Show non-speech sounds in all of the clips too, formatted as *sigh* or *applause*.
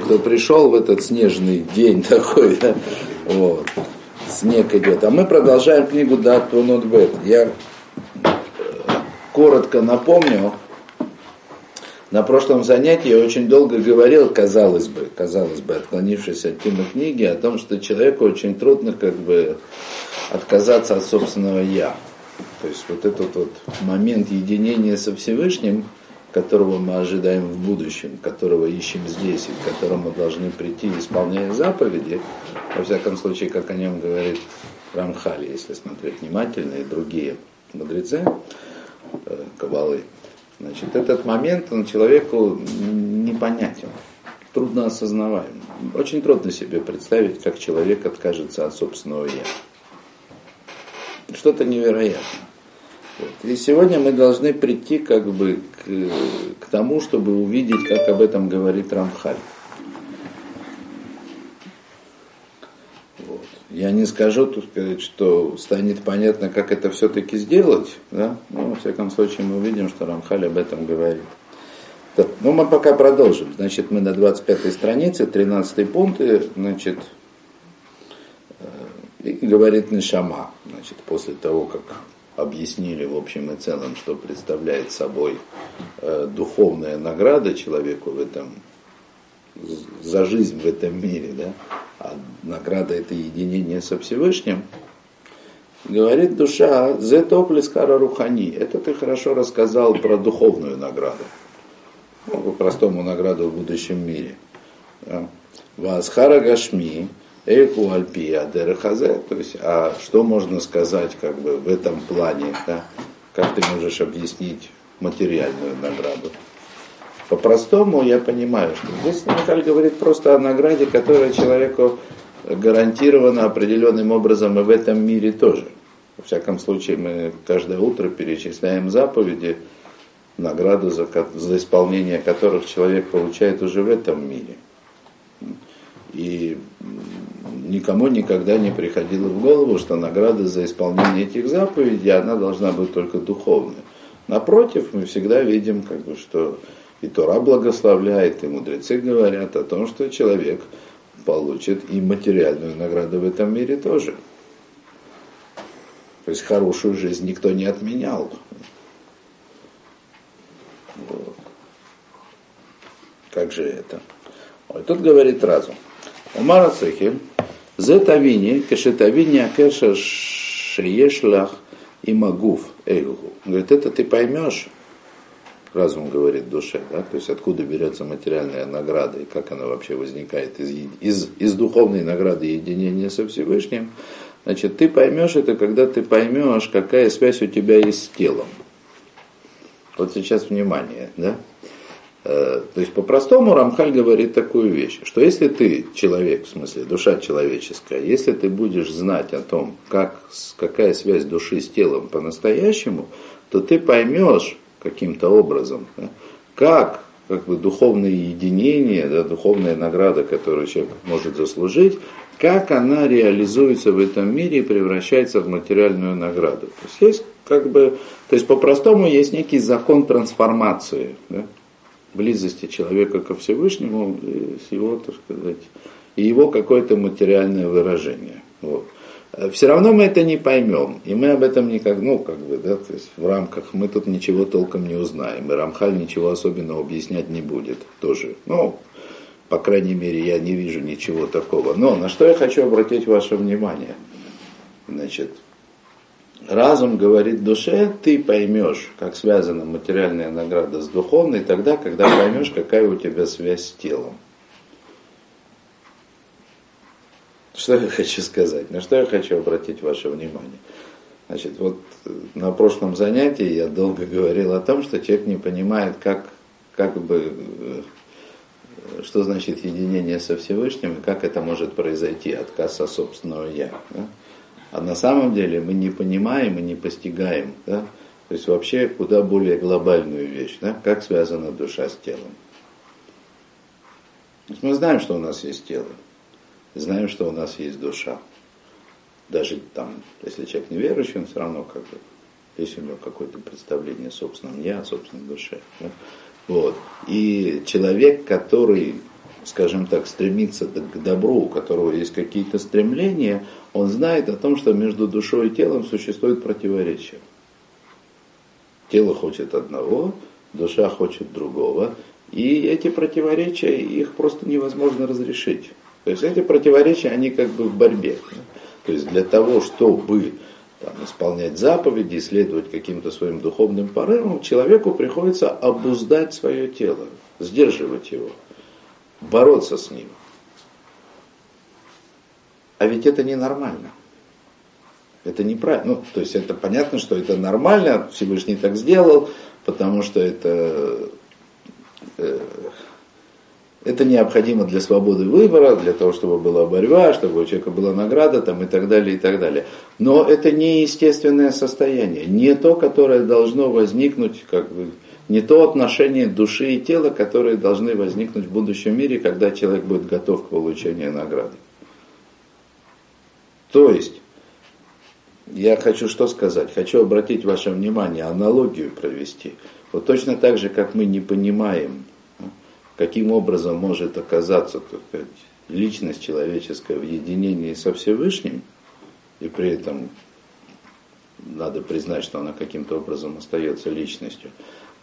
кто пришел в этот снежный день *laughs* такой, да, вот, снег идет. А мы продолжаем книгу Дат Бет. Я э, коротко напомню, на прошлом занятии я очень долго говорил, казалось бы, казалось бы, отклонившись от темы книги, о том, что человеку очень трудно как бы отказаться от собственного «я». То есть вот этот вот момент единения со Всевышним – которого мы ожидаем в будущем, которого ищем здесь и к которому должны прийти, исполняя заповеди, во всяком случае, как о нем говорит Рамхали, если смотреть внимательно, и другие мудрецы э, Кабалы, значит, этот момент, он человеку непонятен, трудно осознаваем. Очень трудно себе представить, как человек откажется от собственного «я». Что-то невероятное. И сегодня мы должны прийти как бы к, к тому, чтобы увидеть, как об этом говорит Рамхаль. Вот. Я не скажу, тут сказать, что станет понятно, как это все-таки сделать, да? но во всяком случае мы увидим, что Рамхаль об этом говорит. Ну, мы пока продолжим. Значит, мы на 25 странице, 13 пункт, значит, э, и говорит Нишама, значит, после того, как объяснили в общем и целом, что представляет собой э, духовная награда человеку в этом, за жизнь в этом мире, да, а награда это единение со Всевышним, говорит душа, зе топлескара рухани, это ты хорошо рассказал про духовную награду, ну, по-простому награду в будущем мире. Васхара Гашми, Эйку Альпия Дерехазе, то есть, а что можно сказать как бы в этом плане, да? как ты можешь объяснить материальную награду? По-простому я понимаю, что здесь Михаил говорит просто о награде, которая человеку гарантирована определенным образом и в этом мире тоже. Во всяком случае, мы каждое утро перечисляем заповеди, награду за, за исполнение которых человек получает уже в этом мире. И никому никогда не приходило в голову, что награда за исполнение этих заповедей, она должна быть только духовной. Напротив, мы всегда видим, как бы, что и Тора благословляет, и мудрецы говорят о том, что человек получит и материальную награду в этом мире тоже. То есть хорошую жизнь никто не отменял. Вот. Как же это? Ой, тут говорит разум. Умара Цехель, Зетавини, кашетавини акеша шеешлах и магуф эйгу. Говорит, это ты поймешь, разум говорит душе, да, то есть откуда берется материальная награда и как она вообще возникает из, из, из духовной награды единения со Всевышним, значит, ты поймешь это, когда ты поймешь, какая связь у тебя есть с телом. Вот сейчас внимание, да? Э, то есть по-простому Рамхаль говорит такую вещь, что если ты человек, в смысле душа человеческая, если ты будешь знать о том, как, какая связь души с телом по-настоящему, то ты поймешь каким-то образом, как как бы духовное единение, да, духовная награда, которую человек может заслужить, как она реализуется в этом мире и превращается в материальную награду. То есть есть как бы, то есть по-простому есть некий закон трансформации. Да? Близости человека ко Всевышнему, с его, так сказать, и его какое-то материальное выражение. Вот. Все равно мы это не поймем, и мы об этом никак, ну, как бы, да, то есть в рамках мы тут ничего толком не узнаем, и Рамхаль ничего особенного объяснять не будет тоже. Ну, по крайней мере, я не вижу ничего такого. Но на что я хочу обратить ваше внимание? Значит, разум говорит душе, ты поймешь, как связана материальная награда с духовной, тогда, когда поймешь, какая у тебя связь с телом. Что я хочу сказать? На что я хочу обратить ваше внимание? Значит, вот на прошлом занятии я долго говорил о том, что человек не понимает, как, как бы, что значит единение со Всевышним и как это может произойти, отказ от собственного «я». Да? А на самом деле мы не понимаем и не постигаем, да? то есть вообще куда более глобальную вещь, да? как связана душа с телом. Мы знаем, что у нас есть тело, знаем, что у нас есть душа. Даже там, если человек неверующий, он все равно как бы, есть у него какое-то представление о собственном я, о собственной душе. Да? Вот. И человек, который скажем так, стремится к добру, у которого есть какие-то стремления, он знает о том, что между душой и телом существует противоречие. Тело хочет одного, душа хочет другого, и эти противоречия, их просто невозможно разрешить. То есть эти противоречия, они как бы в борьбе. То есть для того, чтобы там, исполнять заповеди, исследовать каким-то своим духовным порывом, человеку приходится обуздать свое тело, сдерживать его, бороться с ним. А ведь это ненормально. Это неправильно. Ну, то есть это понятно, что это нормально, Всевышний так сделал, потому что это э, это необходимо для свободы выбора, для того, чтобы была борьба, чтобы у человека была награда там, и так далее, и так далее. Но это не естественное состояние, не то, которое должно возникнуть, как бы, не то отношение души и тела, которые должны возникнуть в будущем мире, когда человек будет готов к получению награды. То есть, я хочу что сказать? Хочу обратить ваше внимание, аналогию провести. Вот точно так же, как мы не понимаем каким образом может оказаться сказать, личность человеческая в единении со Всевышним, и при этом надо признать, что она каким-то образом остается личностью,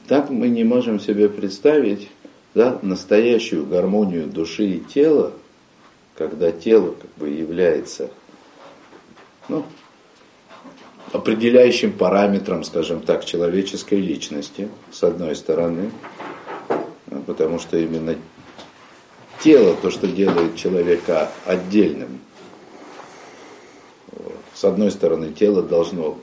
так мы не можем себе представить да, настоящую гармонию души и тела, когда тело как бы является ну, определяющим параметром, скажем так, человеческой личности, с одной стороны, потому что именно тело, то, что делает человека отдельным. С одной стороны, тело должно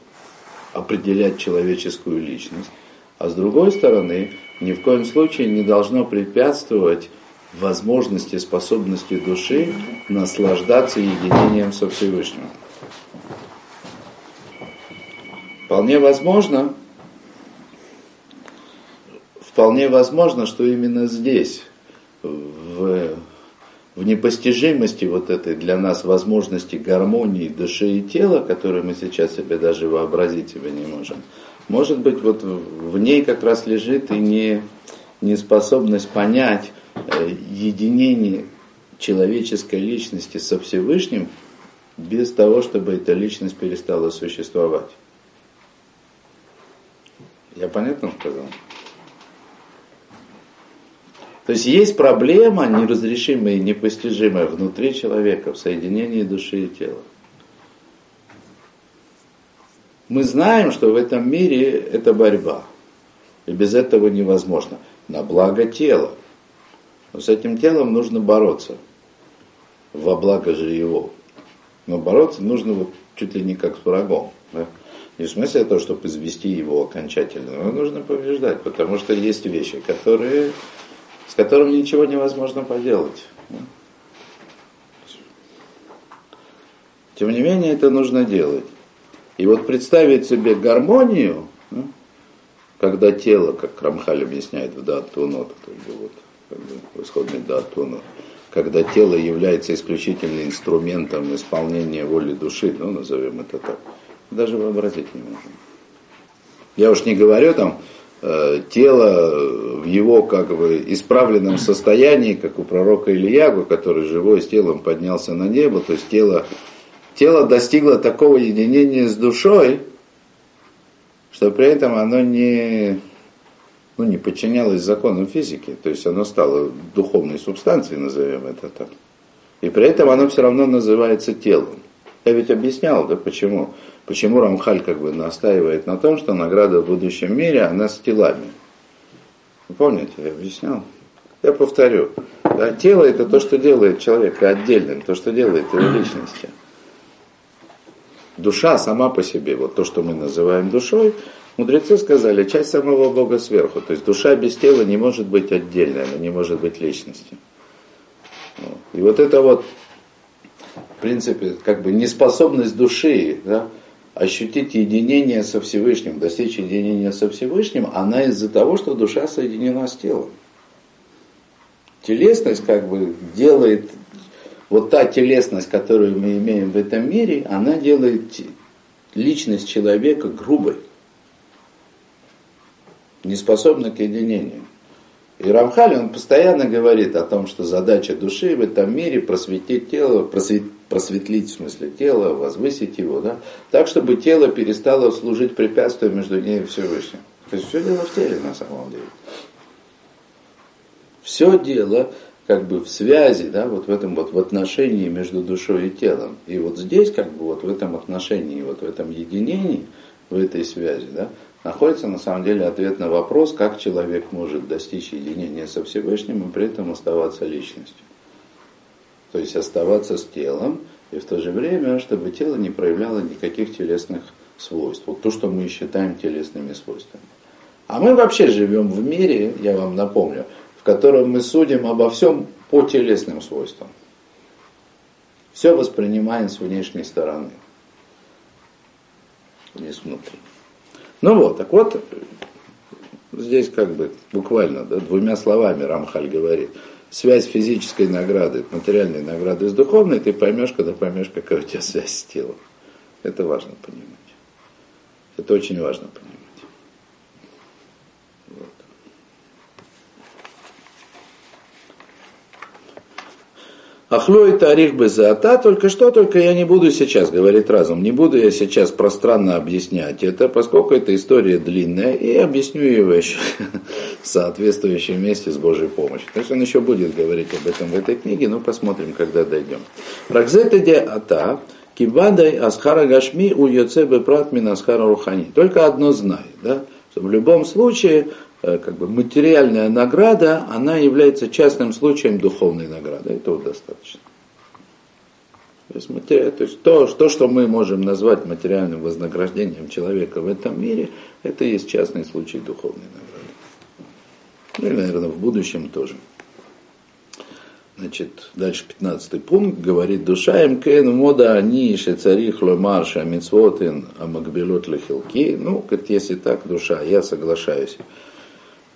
определять человеческую личность, а с другой стороны, ни в коем случае не должно препятствовать возможности, способности души наслаждаться единением со Всевышним. Вполне возможно, вполне возможно, что именно здесь, в, в непостижимости вот этой для нас возможности гармонии души и тела, которую мы сейчас себе даже вообразить себе не можем, может быть, вот в ней как раз лежит и не, неспособность понять э, единение человеческой личности со Всевышним без того, чтобы эта личность перестала существовать. Я понятно сказал? То есть есть проблема неразрешимая и непостижимая внутри человека в соединении души и тела. Мы знаем, что в этом мире это борьба. И без этого невозможно. На благо тела. Но с этим телом нужно бороться. Во благо же его. Но бороться нужно вот чуть ли не как с врагом. Да? Не в смысле того, чтобы извести его окончательно, но нужно побеждать, потому что есть вещи, которые с которым ничего невозможно поделать. Тем не менее, это нужно делать. И вот представить себе гармонию, когда тело, как Рамхаль объясняет в Датунот, вот, как бы, в исходной Датунот, когда тело является исключительно инструментом исполнения воли души, ну, назовем это так, даже вообразить не можем. Я уж не говорю там, Э, тело в его как бы исправленном состоянии, как у пророка Ильягу, который живой с телом поднялся на небо, то есть тело, тело достигло такого единения с душой, что при этом оно не, ну, не подчинялось законам физики, то есть оно стало духовной субстанцией, назовем это так. И при этом оно все равно называется телом. Я ведь объяснял, да, почему. Почему Рамхаль как бы настаивает на том, что награда в будущем мире, она с телами. Вы помните, я объяснял? Я повторю. Да, тело это то, что делает человека отдельным, то, что делает его личностью. Душа сама по себе, вот то, что мы называем душой, мудрецы сказали, часть самого Бога сверху. То есть душа без тела не может быть отдельной, она не может быть личностью. И вот это вот, в принципе, как бы неспособность души, да, ощутить единение со Всевышним, достичь единения со Всевышним, она из-за того, что душа соединена с телом. Телесность как бы делает, вот та телесность, которую мы имеем в этом мире, она делает личность человека грубой, неспособной к единению. И Рамхаль, он постоянно говорит о том, что задача души в этом мире просветить тело, просвет, просветлить в смысле тело, возвысить его, да, так, чтобы тело перестало служить препятствием между ней и Всевышним. То есть все дело в теле на самом деле. Все дело как бы в связи, да, вот в этом вот в отношении между душой и телом. И вот здесь, как бы вот в этом отношении, вот в этом единении, в этой связи, да, находится на самом деле ответ на вопрос, как человек может достичь единения со Всевышним и при этом оставаться личностью. То есть оставаться с телом, и в то же время, чтобы тело не проявляло никаких телесных свойств. Вот то, что мы считаем телесными свойствами. А мы вообще живем в мире, я вам напомню, котором мы судим обо всем по телесным свойствам. Все воспринимаем с внешней стороны, не с внутренней. Ну вот, так вот, здесь как бы буквально да, двумя словами Рамхаль говорит, связь физической награды, материальной награды с духовной, ты поймешь, когда поймешь, какая у тебя связь с телом. Это важно понимать. Это очень важно понимать. Ахло и тарих безата, только что, только я не буду сейчас, говорить разум, не буду я сейчас пространно объяснять это, поскольку эта история длинная, и объясню его еще в *laughs* соответствующем месте с Божьей помощью. То есть он еще будет говорить об этом в этой книге, но посмотрим, когда дойдем. Ракзетеде ата, кибадай асхара гашми у йоцебе прат асхара рухани. Только одно знай, да, что в любом случае как бы материальная награда, она является частным случаем духовной награды. Этого достаточно. То есть, матери... то, есть то, то, что мы можем назвать материальным вознаграждением человека в этом мире, это и есть частный случай духовной награды. Ну и, наверное, в будущем тоже. Значит, дальше 15 пункт говорит, душа им кен мода они царих ломарша мицвотин амакбелот лехилки. Ну, говорит, если так, душа, я соглашаюсь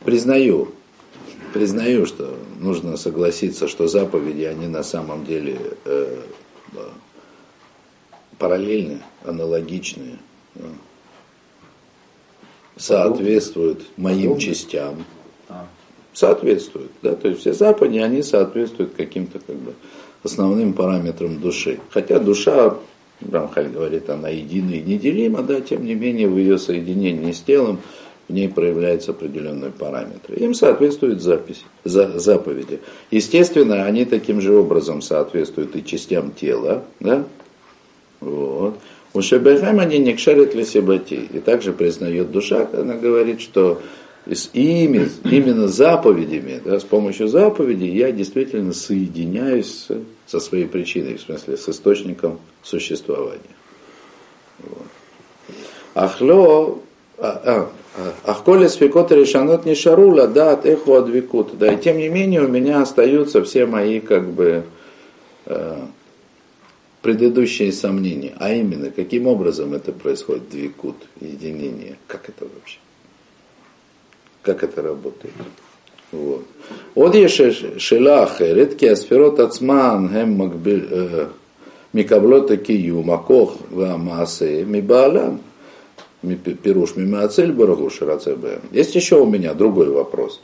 признаю, признаю, что нужно согласиться, что заповеди, они на самом деле э, параллельны, аналогичны, э, соответствуют моим частям. А. Соответствуют, да, то есть все заповеди, они соответствуют каким-то как бы основным параметрам души. Хотя душа, Рамхаль говорит, она едина и неделима, да, тем не менее в ее соединении с телом в ней проявляются определенные параметры. Им соответствуют записи, за, заповеди. Естественно, они таким же образом соответствуют и частям тела. Да? Вот. У Шебехем они не кшарят ли себати. И также признает душа, она говорит, что с ими, *clears throat* именно заповедями, да, с помощью заповедей я действительно соединяюсь со своей причиной, в смысле с источником существования. Вот. Ахло, а, а, а, Ахколи свекот решанот не шарула, да, от эху адвикут. Да, и тем не менее у меня остаются все мои, как бы, э, предыдущие сомнения. А именно, каким образом это происходит, двикут, единение, как это вообще? Как это работает? Вот. Вот есть шелах, э, редкий асферот ацман, гэм макбель, э, микаблота кию, макох, ва маасе, мибаалам. Пируш Мимацель Барагу Шарацебе. Есть еще у меня другой вопрос.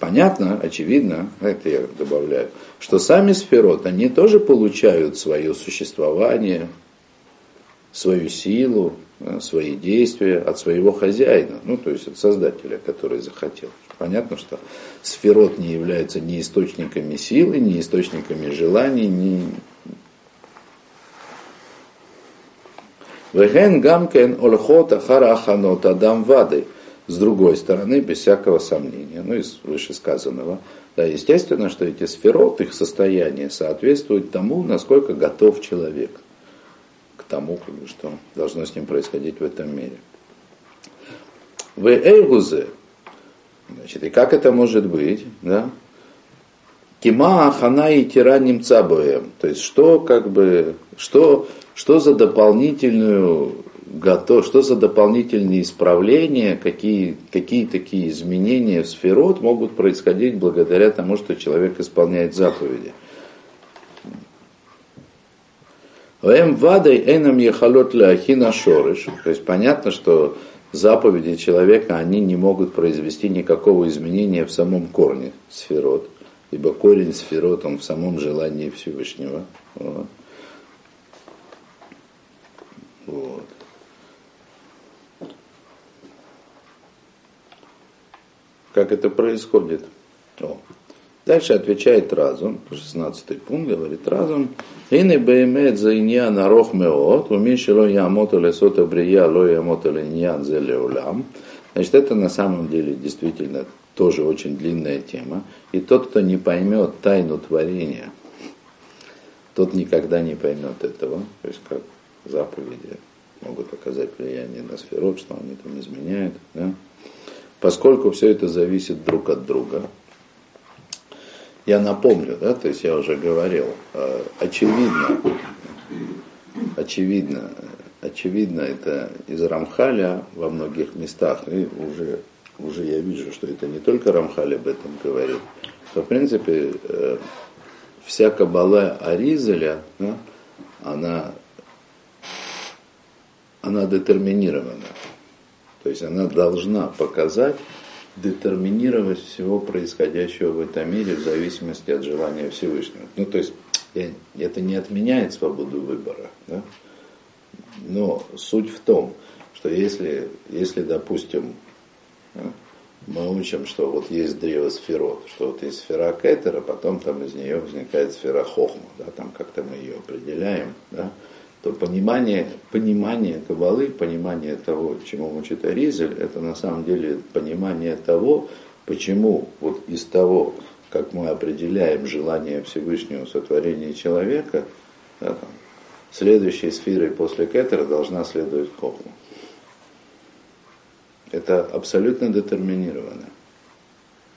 Понятно, очевидно, это я добавляю, что сами сферот, они тоже получают свое существование, свою силу, свои действия от своего хозяина, ну то есть от создателя, который захотел. Понятно, что сферот не являются ни источниками силы, ни источниками желаний, ни Веген гамкен олхот ахара аханот адам вады. С другой стороны, без всякого сомнения, ну из вышесказанного, да, естественно, что эти сферот, их состояние соответствует тому, насколько готов человек к тому, что должно с ним происходить в этом мире. В Эйгузе, значит, и как это может быть, да? Кима ахана и тираним цабоем. То есть, что как бы, что что за дополнительную готов, что за дополнительные исправления, какие, какие такие изменения в сферот могут происходить благодаря тому, что человек исполняет заповеди. Вэм вадой энам ехалот ахина шорыш. То есть понятно, что заповеди человека, они не могут произвести никакого изменения в самом корне сферот, ибо корень сферот, он в самом желании Всевышнего. Вот. Вот. Как это происходит? О. Дальше отвечает разум, 16 пункт говорит разум. Ины беймет за иньян арох меот, уми шило ямото лесота брия, ло ямото линьян зе леулям. Значит, это на самом деле действительно тоже очень длинная тема. И тот, кто не поймет тайну творения, тот никогда не поймет этого. То есть как заповеди могут оказать влияние на сферот, что они там изменяют. Да? Поскольку все это зависит друг от друга, я напомню, да, то есть я уже говорил, э, очевидно, очевидно, очевидно это из Рамхаля во многих местах, и уже, уже я вижу, что это не только Рамхаль об этом говорит, что в принципе э, вся кабала Аризеля, да, она, она детерминирована. То есть она должна показать, детерминировать всего происходящего в этом мире в зависимости от желания Всевышнего. Ну, то есть это не отменяет свободу выбора, да? но суть в том, что если, если допустим, мы учим, что вот есть древо сферот, что вот есть сфера Кетера, потом там из нее возникает сфера Хохма, да, там как-то мы ее определяем, да, то понимание, понимание Кабалы, понимание того, чему учит Аризель, это на самом деле понимание того, почему вот из того, как мы определяем желание Всевышнего сотворения человека, да, там, следующей сферой после Кетера должна следовать Хохма. Это абсолютно детерминировано,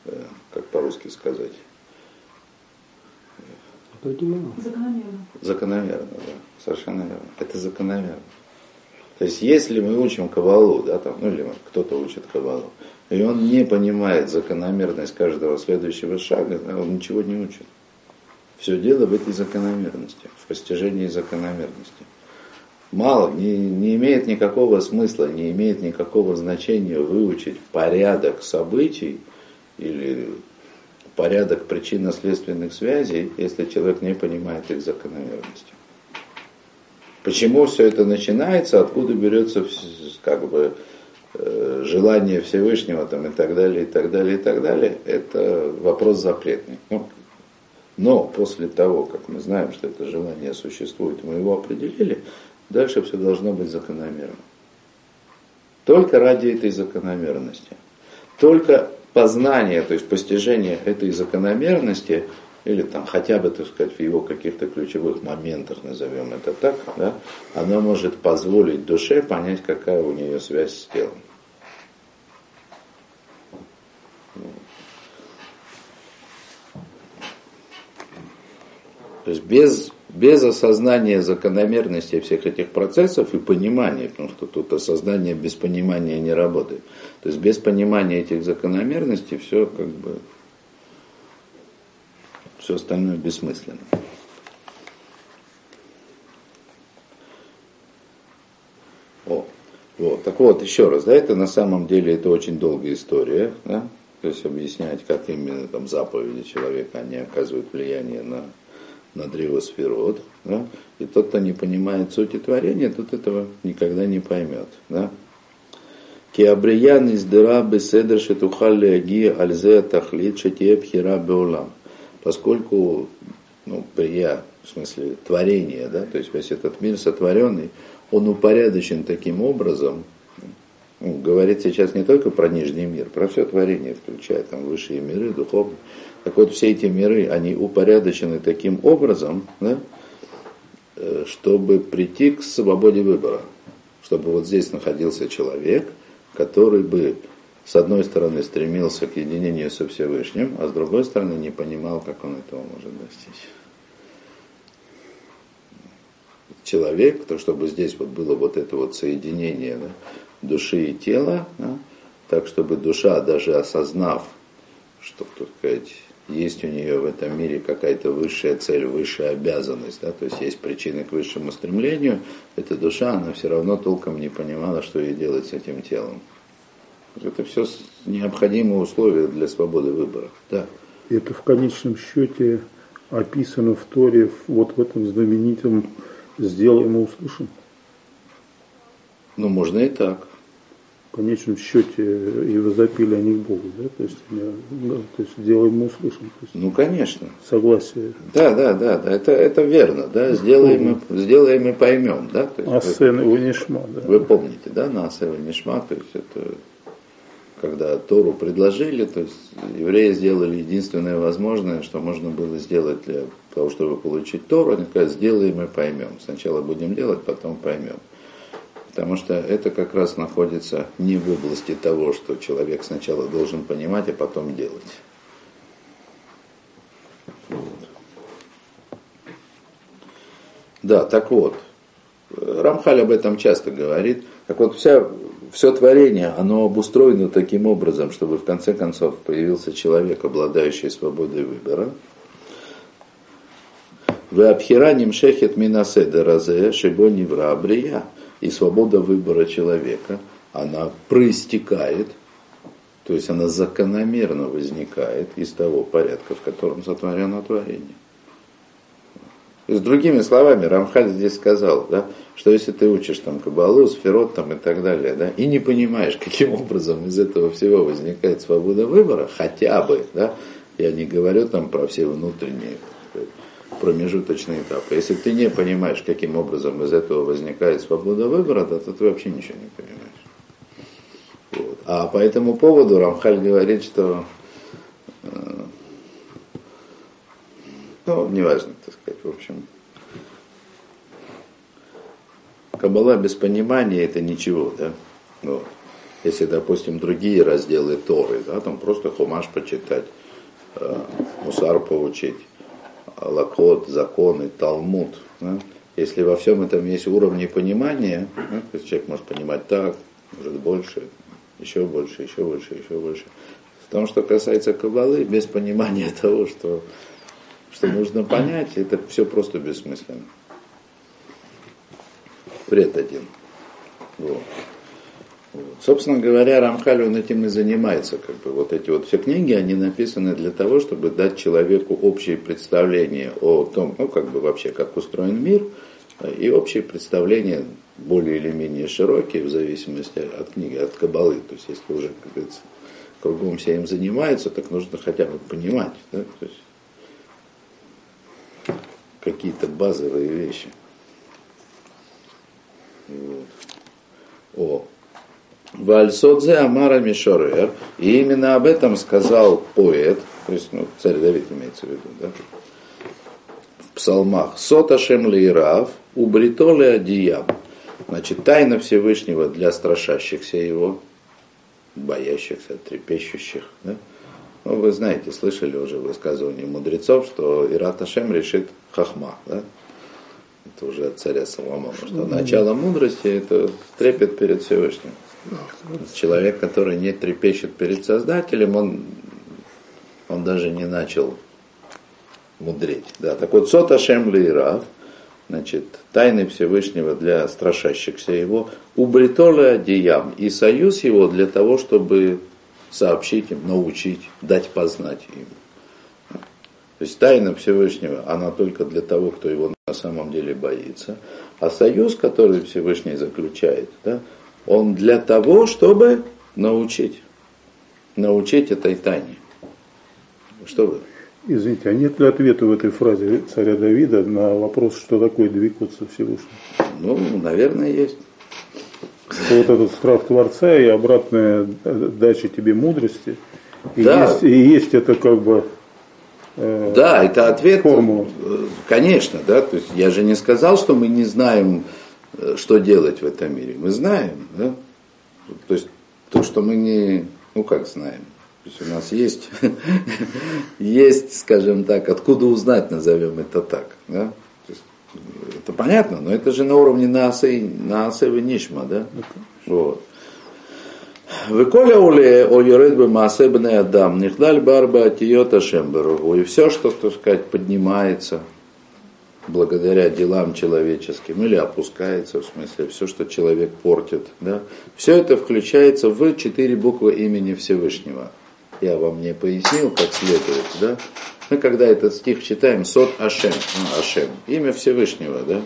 э, как по-русски сказать. Закономерно. Закономерно, да. Совершенно верно. Это закономерно. То есть если мы учим Кабалу, да, там, ну или кто-то учит Кабалу, и он не понимает закономерность каждого следующего шага, да, он ничего не учит. Все дело в этой закономерности, в постижении закономерности. Мало, не, не имеет никакого смысла, не имеет никакого значения выучить порядок событий или порядок причинно-следственных связей, если человек не понимает их закономерности. Почему все это начинается, откуда берется как бы э, желание Всевышнего там, и так далее, и так далее, и так далее, это вопрос запретный. Ну, но после того, как мы знаем, что это желание существует, мы его определили, дальше все должно быть закономерно. Только ради этой закономерности. Только познание, то есть постижение этой закономерности, или там хотя бы, так сказать, в его каких-то ключевых моментах, назовем это так, да, оно может позволить душе понять, какая у нее связь с телом. То есть без, без осознания закономерности всех этих процессов и понимания, потому что тут осознание без понимания не работает. То есть без понимания этих закономерностей все как бы все остальное бессмысленно. О, вот, так вот, еще раз, да, это на самом деле это очень долгая история, да, то есть объяснять, как именно там заповеди человека, они оказывают влияние на, на древо сферот, да, и тот, кто не понимает сути творения, тот этого никогда не поймет, да. Киабриян из дыра беседр шетухалли аги альзе тахлит шетие пхира беулам. Поскольку ну, прия, в смысле творение, да, то есть весь этот мир сотворенный, он упорядочен таким образом, ну, говорит сейчас не только про нижний мир, про все творение, включая там высшие миры, духовные. Так вот, все эти миры, они упорядочены таким образом, да, э, чтобы прийти к свободе выбора. Чтобы вот здесь находился человек, который бы с одной стороны стремился к единению со Всевышним, а с другой стороны не понимал, как он этого может достичь. Человек, то чтобы здесь вот было вот это вот соединение да, души и тела, да, так чтобы душа, даже осознав, что, так сказать, есть у нее в этом мире какая-то высшая цель, высшая обязанность, да, то есть есть причины к высшему стремлению, эта душа, она все равно толком не понимала, что ей делать с этим телом. Это все необходимые условия для свободы выбора. Да. Это в конечном счете описано в Торе вот в этом знаменитом «Сделаем и услышим». Ну, можно и так в конечном счете и возопили они к Богу, да? То есть, да, то есть делаем мы услышим. То есть, ну, конечно. Согласие. Да, да, да, да. Это, это верно, да. Сделаем, и, сделаем и поймем, да. Асен его нишма, да. Вы помните, да, на Асен его нишма, то есть это когда Тору предложили, то есть евреи сделали единственное возможное, что можно было сделать для того, чтобы получить Тору, они сказали, сделаем и поймем. Сначала будем делать, потом поймем. Потому что это как раз находится не в области того, что человек сначала должен понимать, а потом делать. Да, так вот, Рамхаль об этом часто говорит. Так вот, вся, все творение, оно обустроено таким образом, чтобы в конце концов появился человек, обладающий свободой выбора. Вы обхираним шехет минаседа разе шибо невра брия и свобода выбора человека, она проистекает, то есть она закономерно возникает из того порядка, в котором сотворено творение. То есть, другими словами, Рамхаль здесь сказал, да, что если ты учишь там кабалу, сферот там, и так далее, да, и не понимаешь, *laughs* каким образом из этого всего возникает свобода выбора, хотя бы, да, я не говорю там про все внутренние промежуточный этап. Если ты не понимаешь, каким образом из этого возникает свобода выбора, то ты вообще ничего не понимаешь. Вот. А по этому поводу Рамхаль говорит, что э, ну, неважно, так сказать, в общем. Кабала без понимания это ничего, да? Вот. Если, допустим, другие разделы Торы, да, там просто хумаш почитать, э, мусар поучить, лакот, законы, талмуд. Да? Если во всем этом есть уровни понимания, да, то есть человек может понимать так, может больше, еще больше, еще больше, еще больше. В том, что касается кабалы, без понимания *laughs* того, что, что нужно понять, это все просто бессмысленно. Вред один. Вот. Собственно говоря, Рамхаль он этим и занимается. Как бы. Вот эти вот все книги, они написаны для того, чтобы дать человеку общее представление о том, ну как бы вообще, как устроен мир, и общее представление более или менее широкие, в зависимости от книги, от кабалы. То есть, если уже, как говорится, кругом все им занимаются, так нужно хотя бы понимать, да? Какие-то базовые вещи. О, Вальсодзе Амара Мишорер. И именно об этом сказал поэт, то есть ну, царь Давид имеется в виду, да? в псалмах. Соташем Лейрав, убритоле Адиям. Значит, тайна Всевышнего для страшащихся его, боящихся, трепещущих. Да? Ну, вы знаете, слышали уже высказывание мудрецов, что Ират Ашем решит хахма. Да? Это уже от царя Соломона, что начало мудрости это трепет перед Всевышним. Человек, который не трепещет перед Создателем, он, он даже не начал мудреть. Да, так вот, Сота Шемли Рав, значит, тайны Всевышнего для страшащихся его, убритоля диям, и союз его для того, чтобы сообщить им, научить, дать познать им. То есть тайна Всевышнего, она только для того, кто его на самом деле боится. А союз, который Всевышний заключает, да, он для того, чтобы научить. Научить этой тайне. Что вы? Извините, а нет ли ответа в этой фразе царя Давида на вопрос, что такое двигаться Всевышнего? Ну, наверное, есть. Вот этот страх Творца и обратная дача тебе мудрости. И, да. есть, и есть это как бы э, да, это ответ, формула. Э, конечно, да, то есть я же не сказал, что мы не знаем Э, что делать в этом мире. Мы знаем, да? То есть то, что мы не, ну как знаем. То есть у нас есть, *laughs* есть, скажем так, откуда узнать, назовем это так. Да? это понятно, но это же на уровне Наасы, Наасы Нишма, да? Вот. Выколя уле о юред бы маасе адам, нихдаль барба атиота шемберу. И все, что, так сказать, поднимается, благодаря делам человеческим, или опускается, в смысле, все, что человек портит. Да? Все это включается в четыре буквы имени Всевышнего. Я вам не пояснил, как следует. Да? Мы когда этот стих читаем, Сот Ашем, ну, Ашем, имя Всевышнего, да?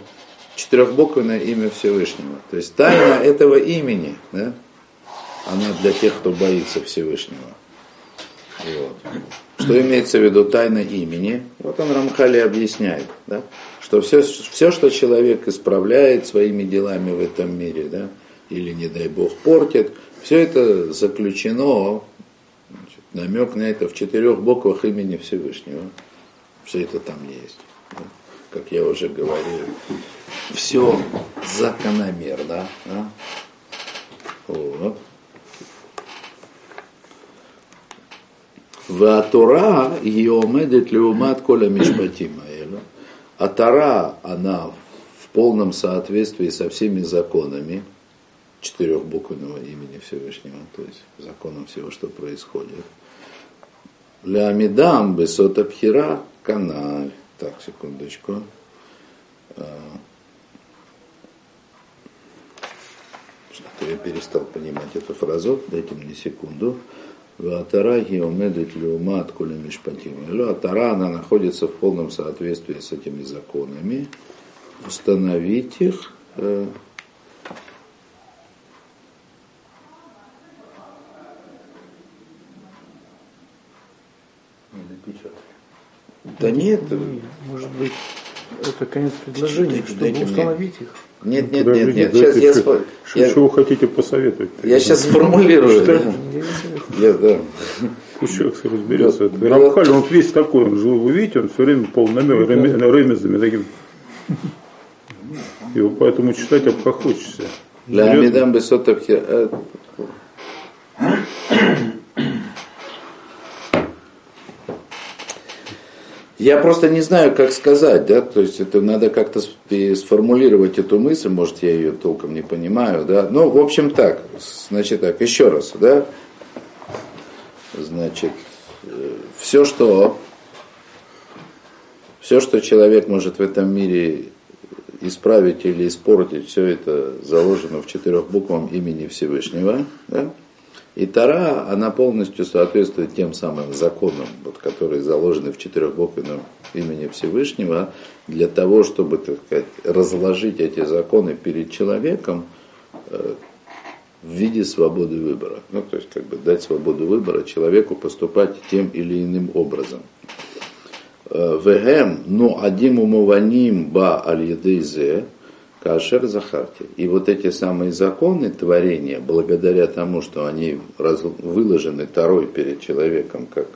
четырехбуквенное имя Всевышнего. То есть тайна этого имени, да? Она для тех, кто боится Всевышнего. Вот. Что имеется в виду тайна имени? Вот он Рамхали объясняет, да? что все, все, что человек исправляет своими делами в этом мире, да? или, не дай Бог, портит, все это заключено, значит, намек на это в четырех буквах имени Всевышнего. Все это там есть. Да? Как я уже говорил, все закономерно. Да? Вот. Ватура Йомедет Леумат Коля Мишпатима. А Тара, она в полном соответствии со всеми законами четырехбуквенного имени Всевышнего, то есть законом всего, что происходит. Лямидам Бесота Пхира Каналь. Так, секундочку. А, что я перестал понимать эту фразу, дайте мне секунду. Ватара геомедит люмат куля мишпатим. А Тара, она находится в полном соответствии с этими законами. Установить их э, Да нет. Может быть, это конец предложения, чтобы установить их. Нет, нет, нет, нет. Сейчас я, что, я, что вы хотите посоветовать? Я сейчас сформулирую. Да. Я, да. Пусть человек разберется. Да. Рамхаль, он весь такой, он жил, вы видите, он все время полный намек, ремезами таким. Его поэтому читать обхохочешься. Для Амидам Бесотовхи. Я просто не знаю, как сказать, да, то есть это надо как-то сформулировать эту мысль, может, я ее толком не понимаю, да. Ну, в общем, так, значит так, еще раз, да. Значит, э, все, что все, что человек может в этом мире исправить или испортить, все это заложено в четырехбуквом имени Всевышнего. Да? И Тара, она полностью соответствует тем самым законам, вот, которые заложены в четырехбуквенном имени Всевышнего, для того, чтобы, так сказать, разложить эти законы перед человеком э, в виде свободы выбора. Ну, то есть, как бы дать свободу выбора человеку поступать тем или иным образом. Э, Вегем, ну, адим умованим ба аль Кашер Захарти. И вот эти самые законы творения, благодаря тому, что они выложены второй перед человеком как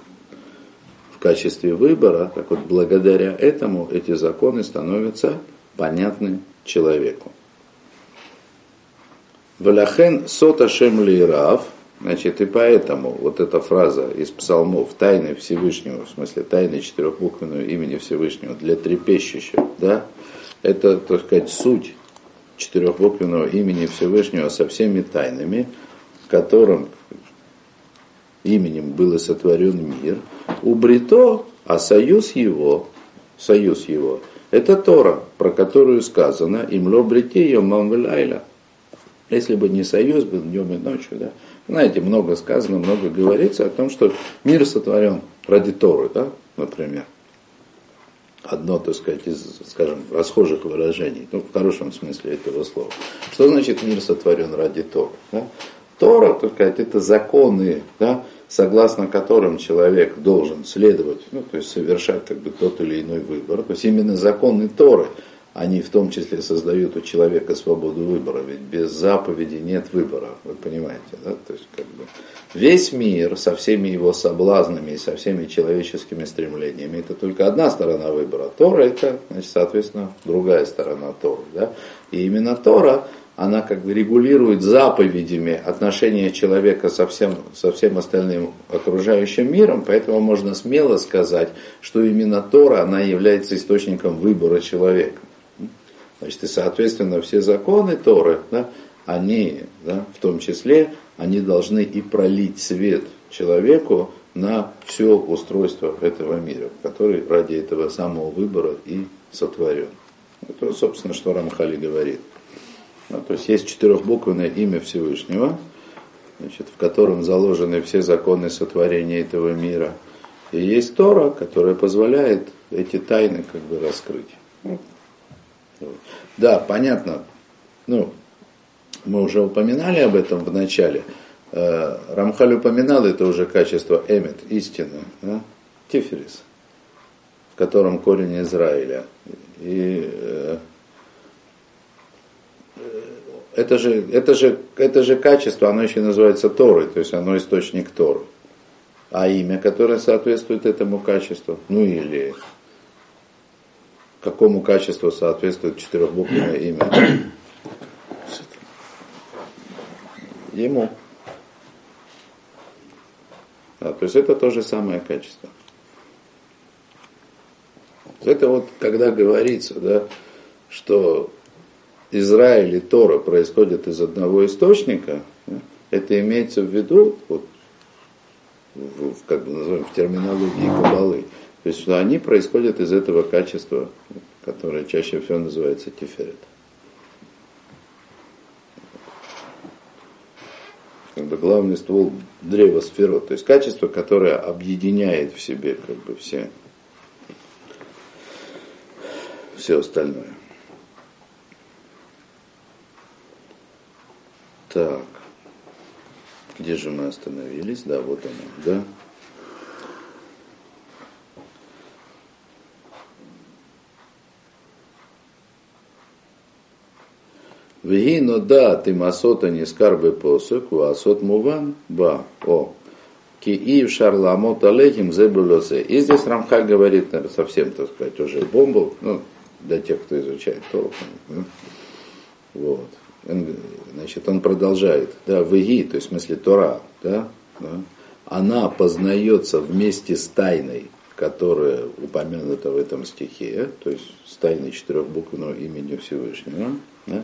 в качестве выбора, так вот благодаря этому эти законы становятся понятны человеку. Валяхен сота шем лирав, значит, и поэтому вот эта фраза из псалмов «Тайны Всевышнего», в смысле тайны четырехбуквенного имени Всевышнего для трепещущих, да, это, так сказать, суть четырехбуквенного имени Всевышнего со всеми тайнами, которым именем был сотворен мир, у Брито, а союз его, союз его, это Тора, про которую сказано, имло брите йомам велайла. Если бы не союз был днем и ночью, да. Знаете, много сказано, много говорится о том, что мир сотворен ради Торы, да, например одно, так сказать, из, скажем, расхожих выражений, ну, в хорошем смысле этого слова. Что значит мир сотворен ради Тора? Да? Тора, так сказать, это законы, да, согласно которым человек должен следовать, ну, то есть совершать как бы тот или иной выбор. То есть именно законы Торы, они в том числе создают у человека свободу выбора, ведь без заповеди нет выбора, вы понимаете, да? То есть как бы весь мир со всеми его соблазнами и со всеми человеческими стремлениями, это только одна сторона выбора. Тора это, значит, соответственно, другая сторона Торы, да? И именно Тора, она как бы регулирует заповедями отношения человека со всем, со всем остальным окружающим миром, поэтому можно смело сказать, что именно Тора, она является источником выбора человека. Значит, и, соответственно, все законы Торы, да, они, да, в том числе, они должны и пролить свет человеку на все устройство этого мира, который ради этого самого выбора и сотворен. Это, собственно, что Рамхали говорит. Ну, то есть есть четырехбуквенное имя Всевышнего, значит, в котором заложены все законы сотворения этого мира. И есть Тора, которая позволяет эти тайны как бы раскрыть. Да, понятно. Ну, мы уже упоминали об этом в начале. Э, Рамхаль упоминал это уже качество эмет, истина, да? тиферис, в котором корень Израиля. И э, это же, это, же, это же качество, оно еще называется Торой, то есть оно источник Торы. А имя, которое соответствует этому качеству, ну или какому качеству соответствует четырехбуквенное имя? *coughs* Ему. Да, то есть это то же самое качество. Это вот когда говорится, да, что Израиль и Тора происходят из одного источника, да, это имеется в виду, вот, в, в, как бы назовем, в терминологии Кабалы, то есть они происходят из этого качества, которое чаще всего называется тиферет. Как бы главный ствол древа сферот, то есть качество, которое объединяет в себе как бы все, все остальное. Так. Где же мы остановились? Да, вот оно, да. Вегино да, ты масота не скарбы посок, у асот муван, ба, о. Ки и в шарламот алехим зебулосе. И здесь Рамхаль говорит, наверное, совсем, так сказать, уже бомбу, ну, для тех, кто изучает Тору. Вот. Значит, он продолжает, да, веги, то есть в смысле Тора, да, да, она познается вместе с тайной, которая упомянута в этом стихе, то есть с тайной четырехбуквенного имени Всевышнего, да,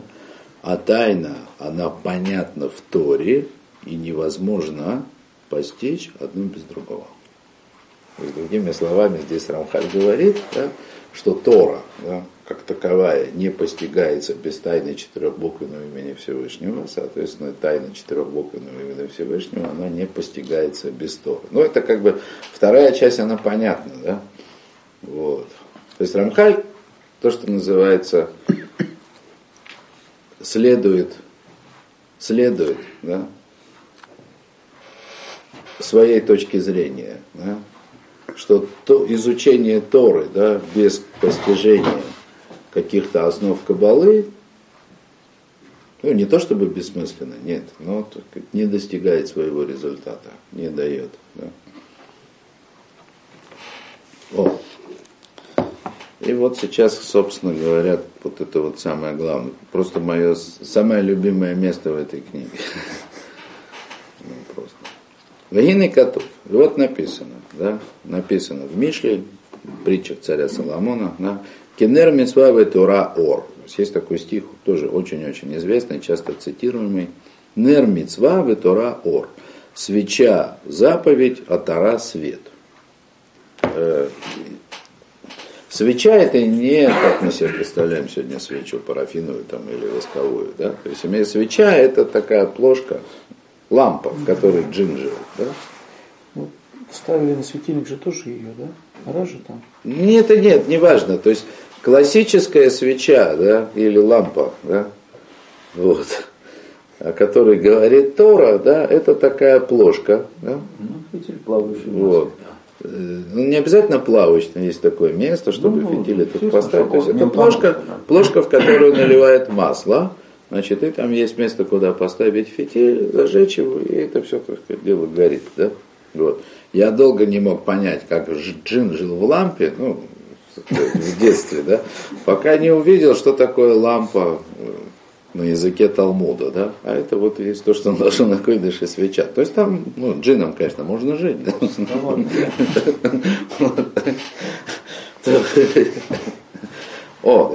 а тайна, она понятна в Торе, и невозможно постичь одно без другого. То другими словами, здесь Рамхаль говорит, да, что Тора, да, как таковая не постигается без тайны четырехбуквенного имени Всевышнего, соответственно, тайна четырехбуквенного имени Всевышнего, она не постигается без Торы. Ну, это как бы вторая часть, она понятна, да? Вот. То есть Рамхаль, то, что называется, следует, следует, да, своей точки зрения, да, что то изучение Торы да, без постижения каких-то основ кабалы, ну, не то чтобы бессмысленно, нет, но не достигает своего результата, не дает. Да. О. И вот сейчас, собственно говоря, вот это вот самое главное. Просто мое самое любимое место в этой книге. *laughs* Ну, просто. Вагины котов. Вот написано, да, написано в Мишле, притчах царя Соломона, да, Кенер Мицваве Тора Ор. Есть такой стих, тоже очень-очень известный, часто цитируемый. Нер Мицваве Тора Ор. Свеча заповедь, а Тора свет. Свеча это не, как мы себе представляем сегодня свечу парафиновую там, или восковую. Да? То есть свеча это такая плошка, лампа, в которой джин жил. Да? Ну, ставили на светильник же тоже ее, да? Раз же там. Нет, нет, не важно. То есть классическая свеча, да, или лампа, да, вот, о которой говорит Тора, да, это такая плошка, да. Ну, плавающий. Вот. Э, ну, не обязательно плавочный, есть такое место, чтобы ну, фитиль этот поставить. То есть это плошка, плошка, в которую наливает масло, значит, и там есть место, куда поставить фитиль, зажечь его, и это все, сказать, дело горит, да. Вот. Я долго не мог понять, как джин жил в лампе, ну, в детстве, да, пока не увидел, что такое лампа э, на языке Талмуда, да, а это вот есть то, что наша на койдыше свеча. То есть там, ну, джином, конечно, можно жить, да. *laughs* О,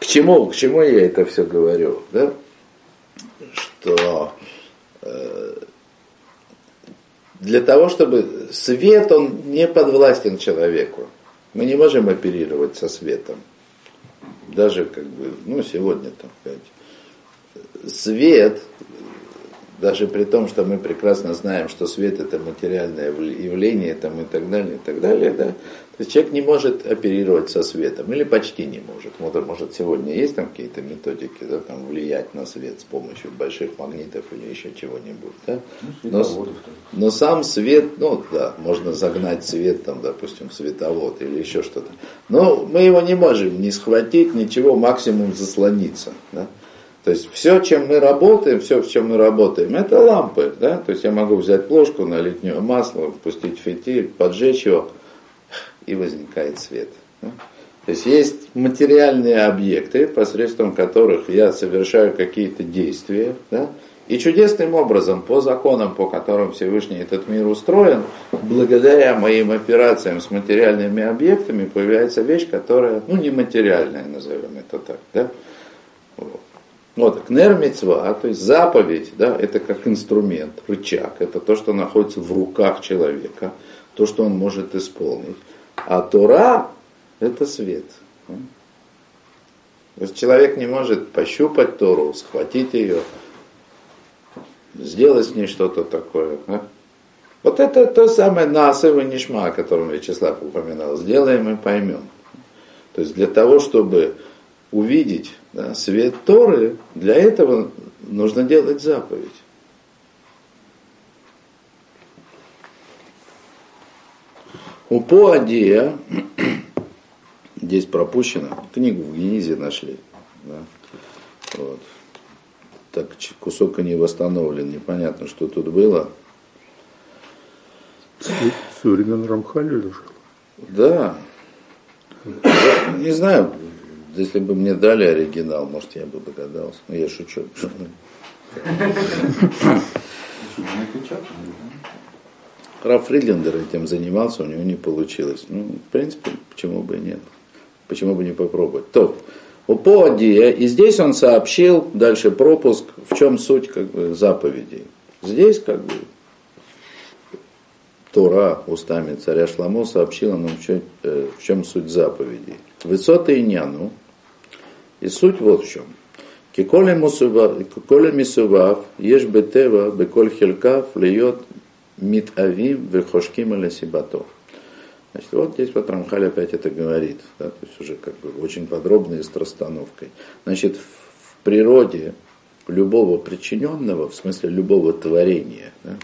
к чему, к чему я это все говорю, да? Что э, для того, чтобы свет, он не подвластен человеку. Мы не можем оперировать со светом. даже как бы, ну, сегодня, так сказать, свет, даже при том, что мы прекрасно знаем, что свет это материальное явление там, и так далее, и так далее, да, то есть человек не может оперировать со светом, или почти не может. Вот, может, сегодня есть там какие-то методики, да, там, влиять на свет с помощью больших магнитов или еще чего-нибудь, да? Ну, но, но сам свет, ну да, можно загнать свет, там, допустим, световод или еще что-то. Но мы его не можем ни схватить, ничего, максимум заслониться, да? То есть все, чем мы работаем, все, в чем мы работаем, это лампы. Да? То есть я могу взять плошку, налить в нее масло, пустить фитиль, поджечь его, и возникает свет. Да? То есть есть материальные объекты, посредством которых я совершаю какие-то действия, да? и чудесным образом, по законам, по которым Всевышний этот мир устроен, благодаря моим операциям с материальными объектами появляется вещь, которая, ну, нематериальная, назовем это так, да? Вот. Вот, кнер мецва, то есть заповедь, да, это как инструмент, рычаг, это то, что находится в руках человека, то, что он может исполнить. А Тора – это свет. То есть человек не может пощупать Тору, схватить ее, сделать с ней что-то такое. Да? Вот это то самое насыва нишма, о котором Вячеслав упоминал. Сделаем и поймем. То есть для того, чтобы увидеть да, свет Торы, для этого нужно делать заповедь. У Поадия, *clears throat* здесь пропущено, книгу в Генизе нашли. Да? Вот. Так кусок не восстановлен, непонятно, что тут было. Со времен Рамхаля лежал? Да. Не знаю, если бы мне дали оригинал, может, я бы догадался. Но я шучу. Раф Фридлендер этим занимался, у него не получилось. Ну, в принципе, почему бы нет? Почему бы не попробовать? То, у Поадия, и здесь он сообщил, дальше пропуск, в чем суть как бы, заповедей. Здесь как бы Тора устами царя Шламо сообщила нам, в чем, э, суть заповедей. Высоты и няну, и суть вот в чем. Киколя мисував, ешь бетева, беколь хелькав, льет мит авим вехошким аля сибатов. Значит, вот здесь вот Рамхаль опять это говорит, да, то есть уже как бы очень подробно и с расстановкой. Значит, в природе любого причиненного, в смысле любого творения, да,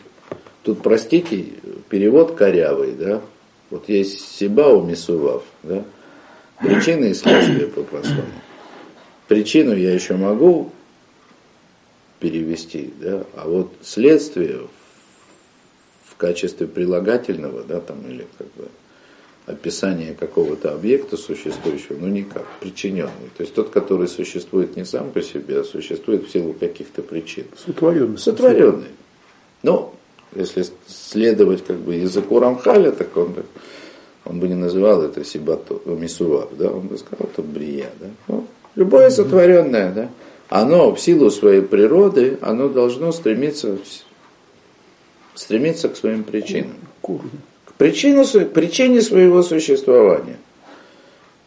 тут, простите, перевод корявый, да, вот есть Сиба у Мисував, да, причины и следствия по-простому. Причину я еще могу перевести, да, а вот следствие в качестве прилагательного, да, там, или как бы описание какого-то объекта существующего, ну никак, причиненный. То есть тот, который существует не сам по себе, а существует в силу каких-то причин. Сотворенный. Сотворенный. Ну, если следовать как бы языку Рамхаля, так он, он бы не называл это Сибату, Мисував, да, он бы сказал, это Брия, да. Ну, Любое сотворенное, да, оно в силу своей природы, оно должно стремиться, стремиться к своим причинам. К причину, причине своего существования.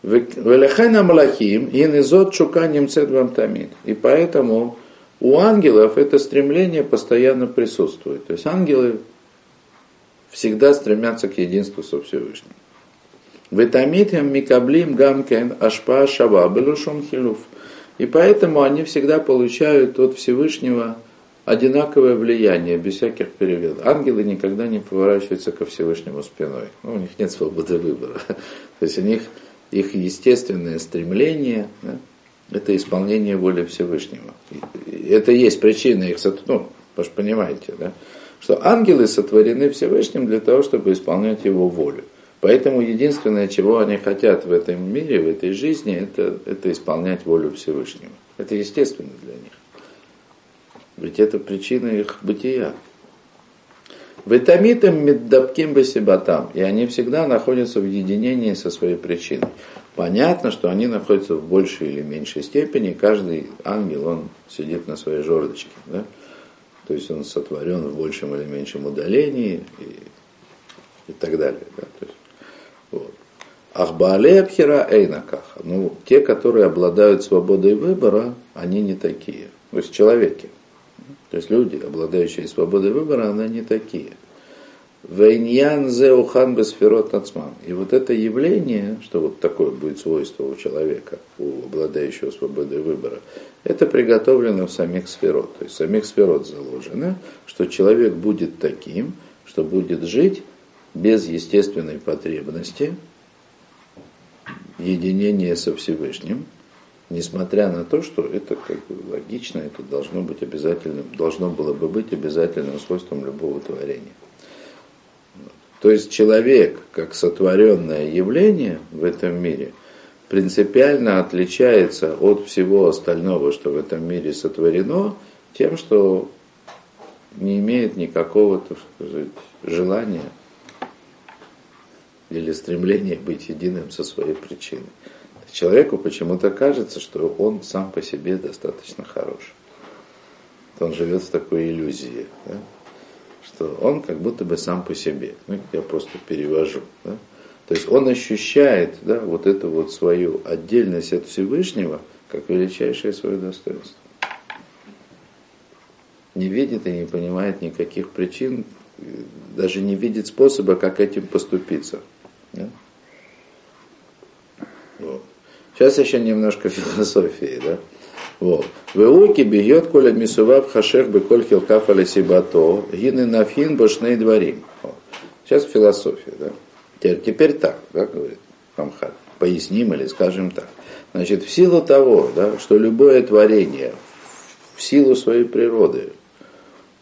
Велехайна Малахим и низот чуканем цедвам тамид. И поэтому у ангелов это стремление постоянно присутствует. То есть ангелы всегда стремятся к единству со Всевышним. Витамитем микаблим гамкен ашпа шава белушон хилуф. И поэтому они всегда получают от Всевышнего одинаковое влияние, без всяких переводов. Ангелы никогда не поворачиваются ко Всевышнему спиной. Ну, у них нет свободы выбора. *laughs* То есть у них их естественное стремление да, это исполнение воли Всевышнего. Это есть причина их, ну, вы же понимаете, да, что ангелы сотворены Всевышним для того, чтобы исполнять его волю. Поэтому единственное, чего они хотят в этом мире, в этой жизни, это, это исполнять волю Всевышнего. Это естественно для них. Ведь это причина их бытия. Витамитам меддабким басибатам. И они всегда находятся в единении со своей причиной. Понятно, что они находятся в большей или меньшей степени. Каждый ангел, он сидит на своей жердочке. Да? То есть он сотворен в большем или меньшем удалении и, и так далее. Да? То есть Ахбаале Абхира Эйнакаха. Ну, те, которые обладают свободой выбора, они не такие. То есть человеки. То есть люди, обладающие свободой выбора, они не такие. Вейньян зеухан бесферот нацман. И вот это явление, что вот такое будет свойство у человека, у обладающего свободой выбора, это приготовлено в самих сферот. То есть в самих сферот заложено, что человек будет таким, что будет жить без естественной потребности единения со Всевышним, несмотря на то, что это как бы логично, это должно быть обязательным, должно было бы быть обязательным свойством любого творения. То есть человек, как сотворенное явление в этом мире, принципиально отличается от всего остального, что в этом мире сотворено, тем, что не имеет никакого, так сказать, желания или стремления быть единым со своей причиной. Человеку почему-то кажется, что он сам по себе достаточно хорош. Он живет в такой иллюзии. Да? что он как будто бы сам по себе. Ну, я просто перевожу. Да? То есть он ощущает да, вот эту вот свою отдельность от Всевышнего как величайшее свое достоинство. Не видит и не понимает никаких причин, даже не видит способа, как этим поступиться. Да? Вот. Сейчас еще немножко *laughs* философии. Да? Вот. Веуки бьет коля мисував хашех бы коль хилкаф алисибато, гины нафин башней дворим. Сейчас философия, да. Теперь, теперь так, да, говорит Рамхаль. Поясним или скажем так. Значит, в силу того, да, что любое творение в силу своей природы,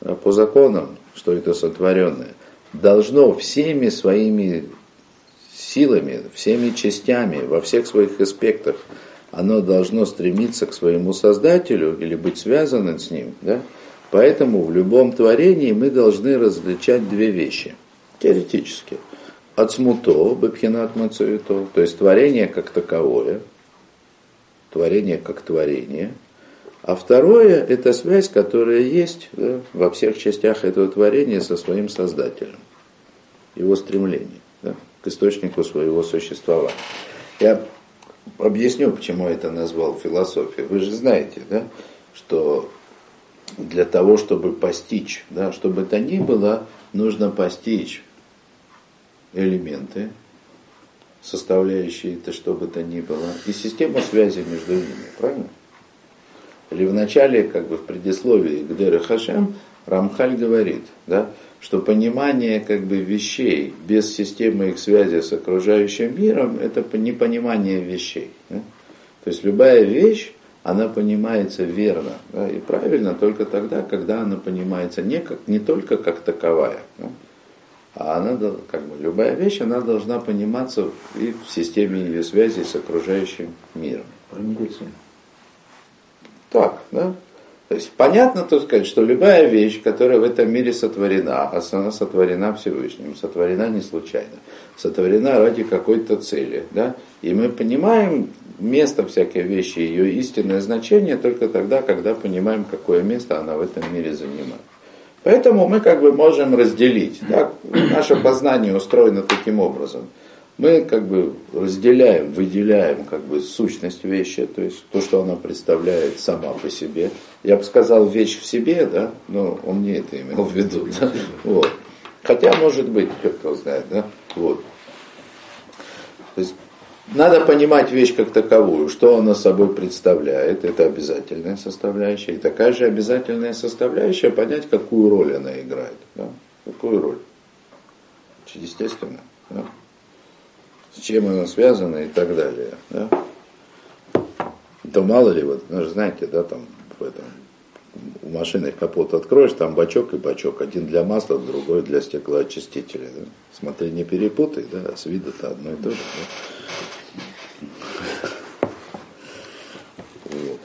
да, по законам, что это сотворенное, должно всеми своими силами, всеми частями, во всех своих аспектах оно должно стремиться к своему Создателю или быть связанным с ним. Да? Поэтому в любом творении мы должны различать две вещи, теоретически. Ацмуто, бабхинат мацуито, то есть творение как таковое, творение как творение. А второе – это связь, которая есть да, во всех частях этого творения со своим Создателем, его стремление да, к источнику своего существования. Я объясню, почему я это назвал философией. Вы же знаете, да, что для того, чтобы постичь, да, чтобы это ни было, нужно постичь элементы, составляющие это, что бы то ни было, и систему связи между ними, правильно? Или в начале, как бы в предисловии к Деры Хашем, Рамхаль говорит, да, что понимание как бы вещей без системы их связи с окружающим миром это непонимание вещей. Да? То есть любая вещь, она понимается верно да, и правильно только тогда, когда она понимается не, как, не только как таковая, да, а она, как бы, любая вещь, она должна пониматься и в системе ее связи с окружающим миром. Про медицину. Так, да? То есть понятно, так сказать, что любая вещь, которая в этом мире сотворена, а она сотворена Всевышним, сотворена не случайно, сотворена ради какой-то цели. Да? И мы понимаем место всякой вещи, ее истинное значение только тогда, когда понимаем, какое место она в этом мире занимает. Поэтому мы как бы можем разделить. Да? Наше познание устроено таким образом – мы как бы разделяем, выделяем как бы сущность вещи, то есть то, что она представляет сама по себе. Я бы сказал вещь в себе, да, но он не это имел в виду. Да? Вот. Хотя, может быть, кто знает, да, вот. То есть надо понимать вещь как таковую, что она собой представляет, это обязательная составляющая. И такая же обязательная составляющая понять, какую роль она играет. Да? Какую роль? Естественно. Да? С чем оно связано и так далее. Да? То мало ли, вот, ну, знаете, да, там в этом у машины капот откроешь, там бачок и бачок. Один для масла, другой для стеклоочистителя. Да? Смотри, не перепутай, да, с виду-то одно и то же. Да? Вот.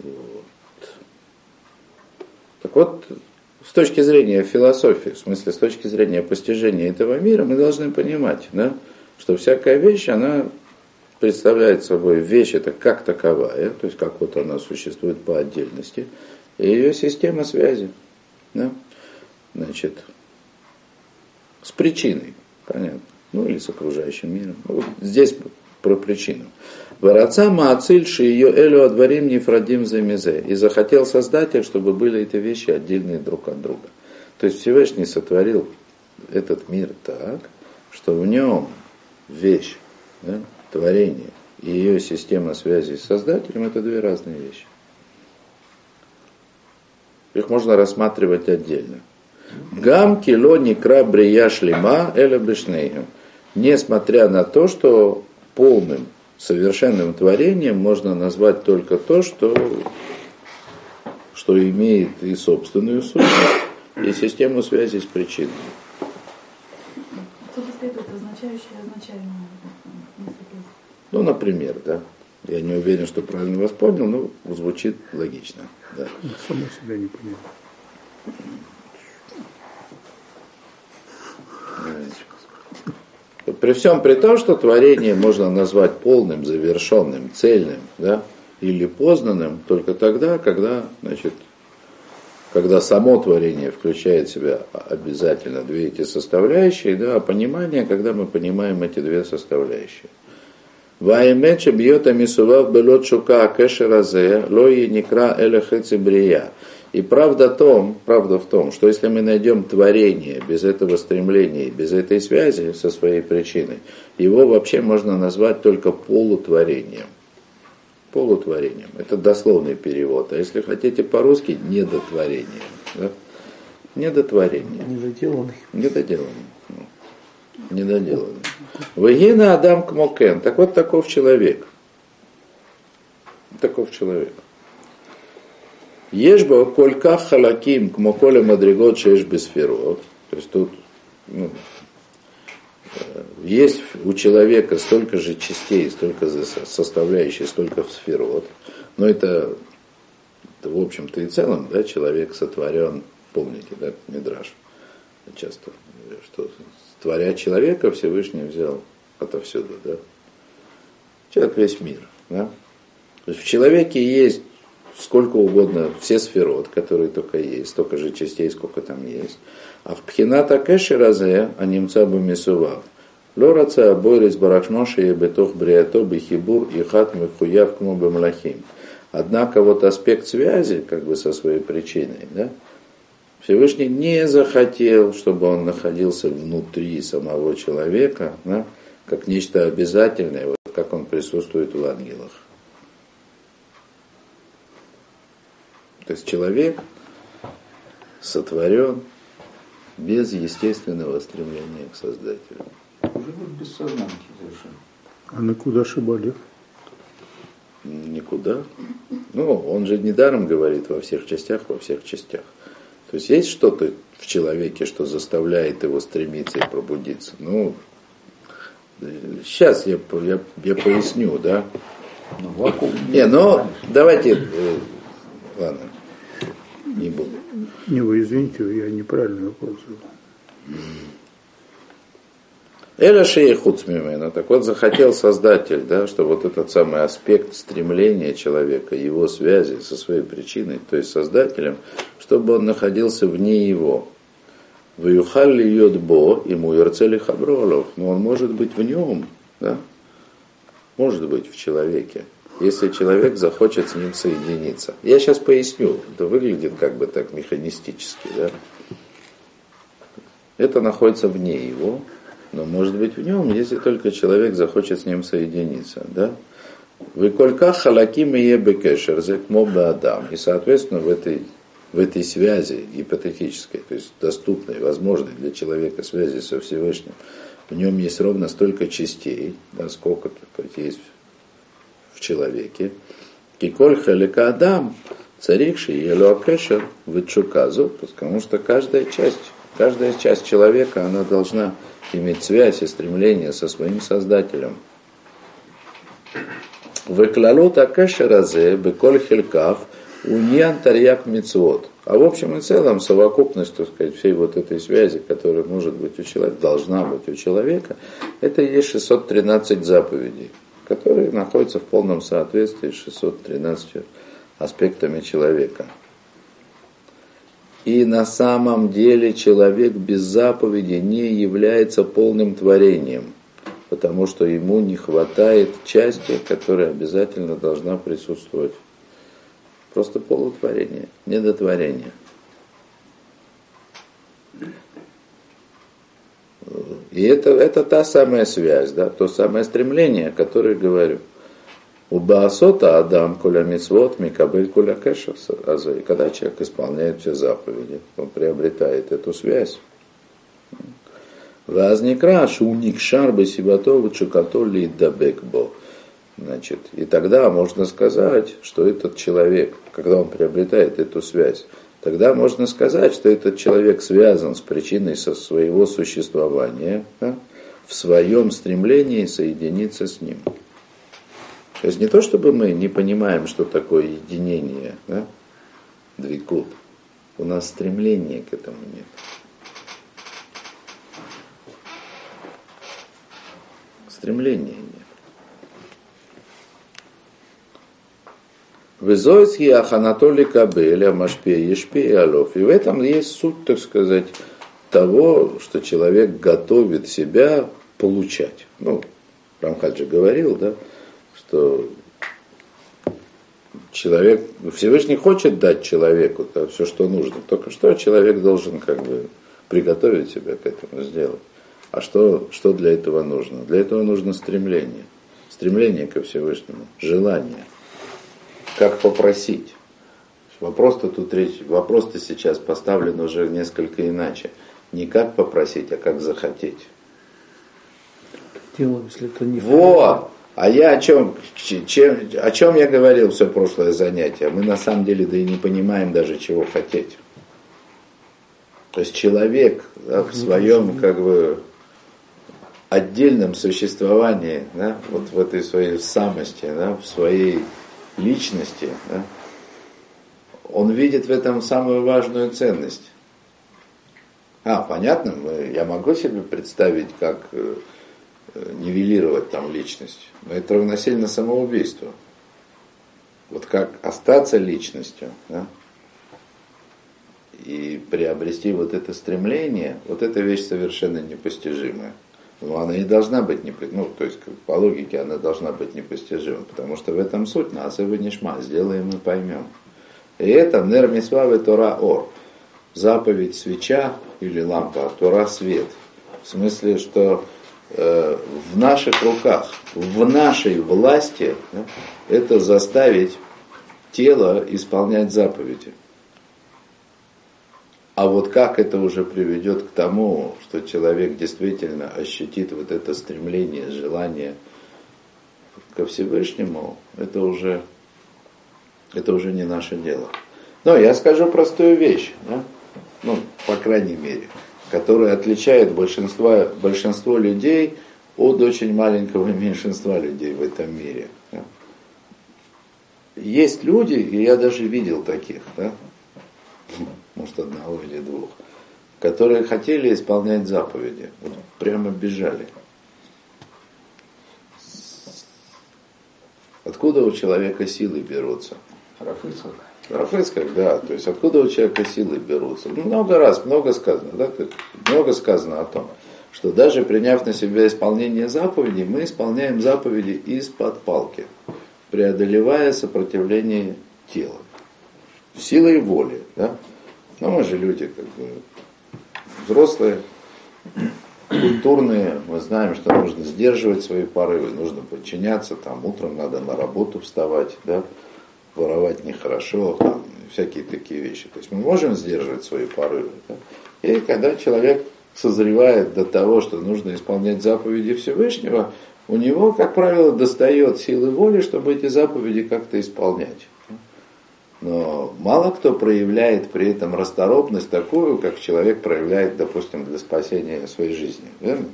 Вот. Так вот, точки зрения философии, в смысле с точки зрения постижения этого мира, мы должны понимать, да, что всякая вещь, она представляет собой вещь, это как таковая, то есть как вот она существует по отдельности, и ее система связи. Да? Значит, с причиной, понятно, ну или с окружающим миром. Ну, вот здесь про причину. Вараца Маациль ее Элю Адварим Нефрадим Замизе. И захотел Создатель, чтобы были эти вещи отдельные друг от друга. То есть Всевышний сотворил этот мир так, что в нем вещь, да, творение и ее система связи с Создателем это две разные вещи. Их можно рассматривать отдельно. Гам кило никра брия шлема эля. Несмотря на то, что полным совершенным творением можно назвать только то, что, что имеет и собственную сущность, и систему связи с причиной. Ну, например, да. Я не уверен, что правильно вас понял, но звучит логично. Да. Само себя не понял. При всем при том, что творение можно назвать полным, завершенным, цельным, да, или познанным только тогда, когда, значит, когда само творение включает в себя обязательно две эти составляющие, да, а понимание, когда мы понимаем эти две составляющие. Ваимече бьета мисував белот шука кэшеразе, лои некра эля брия. И правда, том, правда в том, что если мы найдем творение без этого стремления, без этой связи со своей причиной, его вообще можно назвать только полутворением. Полутворением. Это дословный перевод. А если хотите по-русски, недотворением. Да? Недотворение. Недоделанный. Недоделанный. Ну, недоделанный. Вагина Адам Кмокен. Так вот таков человек. Таков человек. Ешба колька халаким кмоколя мадригот шеш бесферот. То есть тут ну, э, есть у человека столько же частей, столько составляющих, столько сферот. Но это, это в общем-то и целом, да, человек сотворен, помните, да, Мидраш часто, что творя человека Всевышний взял отовсюду, да. Человек весь мир, да. То есть в человеке есть сколько угодно, все сферот, которые только есть, столько же частей, сколько там есть. А в пхината кэши разе, а немца бы мисував. Лораца абойрис барашмоши и бетох бриато бихибур и хат михуяв кму бемлахим. Однако вот аспект связи, как бы со своей причиной, да, Всевышний не захотел, чтобы он находился внутри самого человека, да, как нечто обязательное, вот как он присутствует в ангелах. То есть человек сотворен без естественного стремления к Создателю. Уже вот без сознания совершенно. А на куда ошибали? Никуда. Ну, он же недаром говорит во всех частях, во всех частях. То есть есть что-то в человеке, что заставляет его стремиться и пробудиться. Ну, сейчас я, я, я поясню, да. Ну, вакуум. Не, ну, давайте, э, ладно, не буду. Не, вы извините, я неправильно вопрос Эля Шейхуцмимена, так вот захотел Создатель, да, что вот этот самый аспект стремления человека, его связи со своей причиной, то есть Создателем, чтобы он находился вне его. Ваюхалли йодбо, ему ярцели хабролов, но он может быть в нем, да, может быть в человеке если человек захочет с ним соединиться. Я сейчас поясню, это выглядит как бы так механистически, да? Это находится вне его, но может быть в нем, если только человек захочет с ним соединиться, да? Вы колька халаким и ебекешер, зекмоба адам. И, соответственно, в этой, в этой связи гипотетической, то есть доступной, возможной для человека связи со Всевышним, в нем есть ровно столько частей, да, сколько есть человеке. Киколь халика адам, царикши елуакешер вычуказу, потому что каждая часть, каждая часть человека, она должна иметь связь и стремление со своим Создателем. Выклалут акешеразе, беколь хелькав, уньян тарьяк мицвод. А в общем и целом совокупность, так сказать, всей вот этой связи, которая может быть у человека, должна быть у человека, это и есть 613 заповедей которые находятся в полном соответствии с 613 аспектами человека. И на самом деле человек без заповеди не является полным творением, потому что ему не хватает части, которая обязательно должна присутствовать. Просто полутворение, недотворение. И это, это та самая связь, да, то самое стремление, о котором говорю. У Баасота Адам Куля Мицвод Микабель Куля Кэшес. Когда человек исполняет все заповеди, он приобретает эту связь. Возникра шуник шарбы сибатовы чукатоли дабекбо. Значит, и тогда можно сказать, что этот человек, когда он приобретает эту связь, тогда можно сказать, что этот человек связан с причиной со своего существования да, в своем стремлении соединиться с ним. То есть не то, чтобы мы не понимаем, что такое единение, да, двикут. У нас стремления к этому нет. Стремления нет. Везойский Аханатолий Кабеля Машпе Ешпе Алов. И в этом есть суть, так сказать, того, что человек готовит себя получать. Ну, Рамхальджи говорил, да, что человек, Всевышний хочет дать человеку да, все, что нужно. Только что человек должен как бы приготовить себя к этому сделать. А что, что для этого нужно? Для этого нужно стремление. Стремление ко Всевышнему, желание как попросить. Вопрос-то тут речь, вопрос-то сейчас поставлен уже несколько иначе. Не как попросить, а как захотеть. Дело, если это не Во! А я о чем, чем, о чем я говорил все прошлое занятие? Мы на самом деле да и не понимаем даже, чего хотеть. То есть человек да, в своем как бы отдельном существовании, да, вот в этой своей самости, да, в своей личности, да, он видит в этом самую важную ценность. А, понятно, я могу себе представить, как э, нивелировать там личность. Но это равносильно самоубийству. Вот как остаться личностью, да, и приобрести вот это стремление, вот эта вещь совершенно непостижимая. Но она не должна быть, ну, то есть по логике она должна быть непостижима, потому что в этом суть нас и вынешма, сделаем и поймем. И это нер мисвавы Тора Ор, заповедь свеча или лампа, а Тора свет. В смысле, что э, в наших руках, в нашей власти да, это заставить тело исполнять заповеди. А вот как это уже приведет к тому, что человек действительно ощутит вот это стремление, желание ко Всевышнему, это уже, это уже не наше дело. Но я скажу простую вещь, да? ну, по крайней мере, которая отличает большинство, большинство людей от очень маленького *laughs* меньшинства людей в этом мире. Да? Есть люди, и я даже видел таких, да? Может одного или двух, которые хотели исполнять заповеди, вот прямо бежали. Откуда у человека силы берутся? Рафыцкак. Рафыцкак, да. То есть откуда у человека силы берутся? Ну, много раз, много сказано, да, много сказано о том, что даже приняв на себя исполнение заповедей, мы исполняем заповеди из-под палки, преодолевая сопротивление тела. Силой воли, да. Но мы же люди как бы взрослые, культурные, мы знаем, что нужно сдерживать свои порывы, нужно подчиняться, там утром надо на работу вставать, да, воровать нехорошо, там, всякие такие вещи. То есть мы можем сдерживать свои порывы. Да? И когда человек созревает до того, что нужно исполнять заповеди Всевышнего, у него, как правило, достает силы воли, чтобы эти заповеди как-то исполнять. Но мало кто проявляет при этом расторопность такую, как человек проявляет, допустим, для спасения своей жизни. Верно?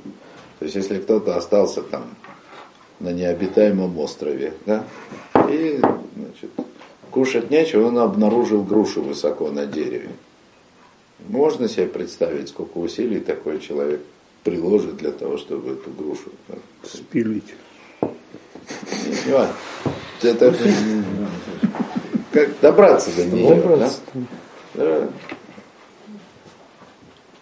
То есть если кто-то остался там на необитаемом острове, да, и значит, кушать нечего, он обнаружил грушу высоко на дереве. Можно себе представить, сколько усилий такой человек приложит для того, чтобы эту грушу спилить. Это *laughs* как добраться до нее. Добраться. Да?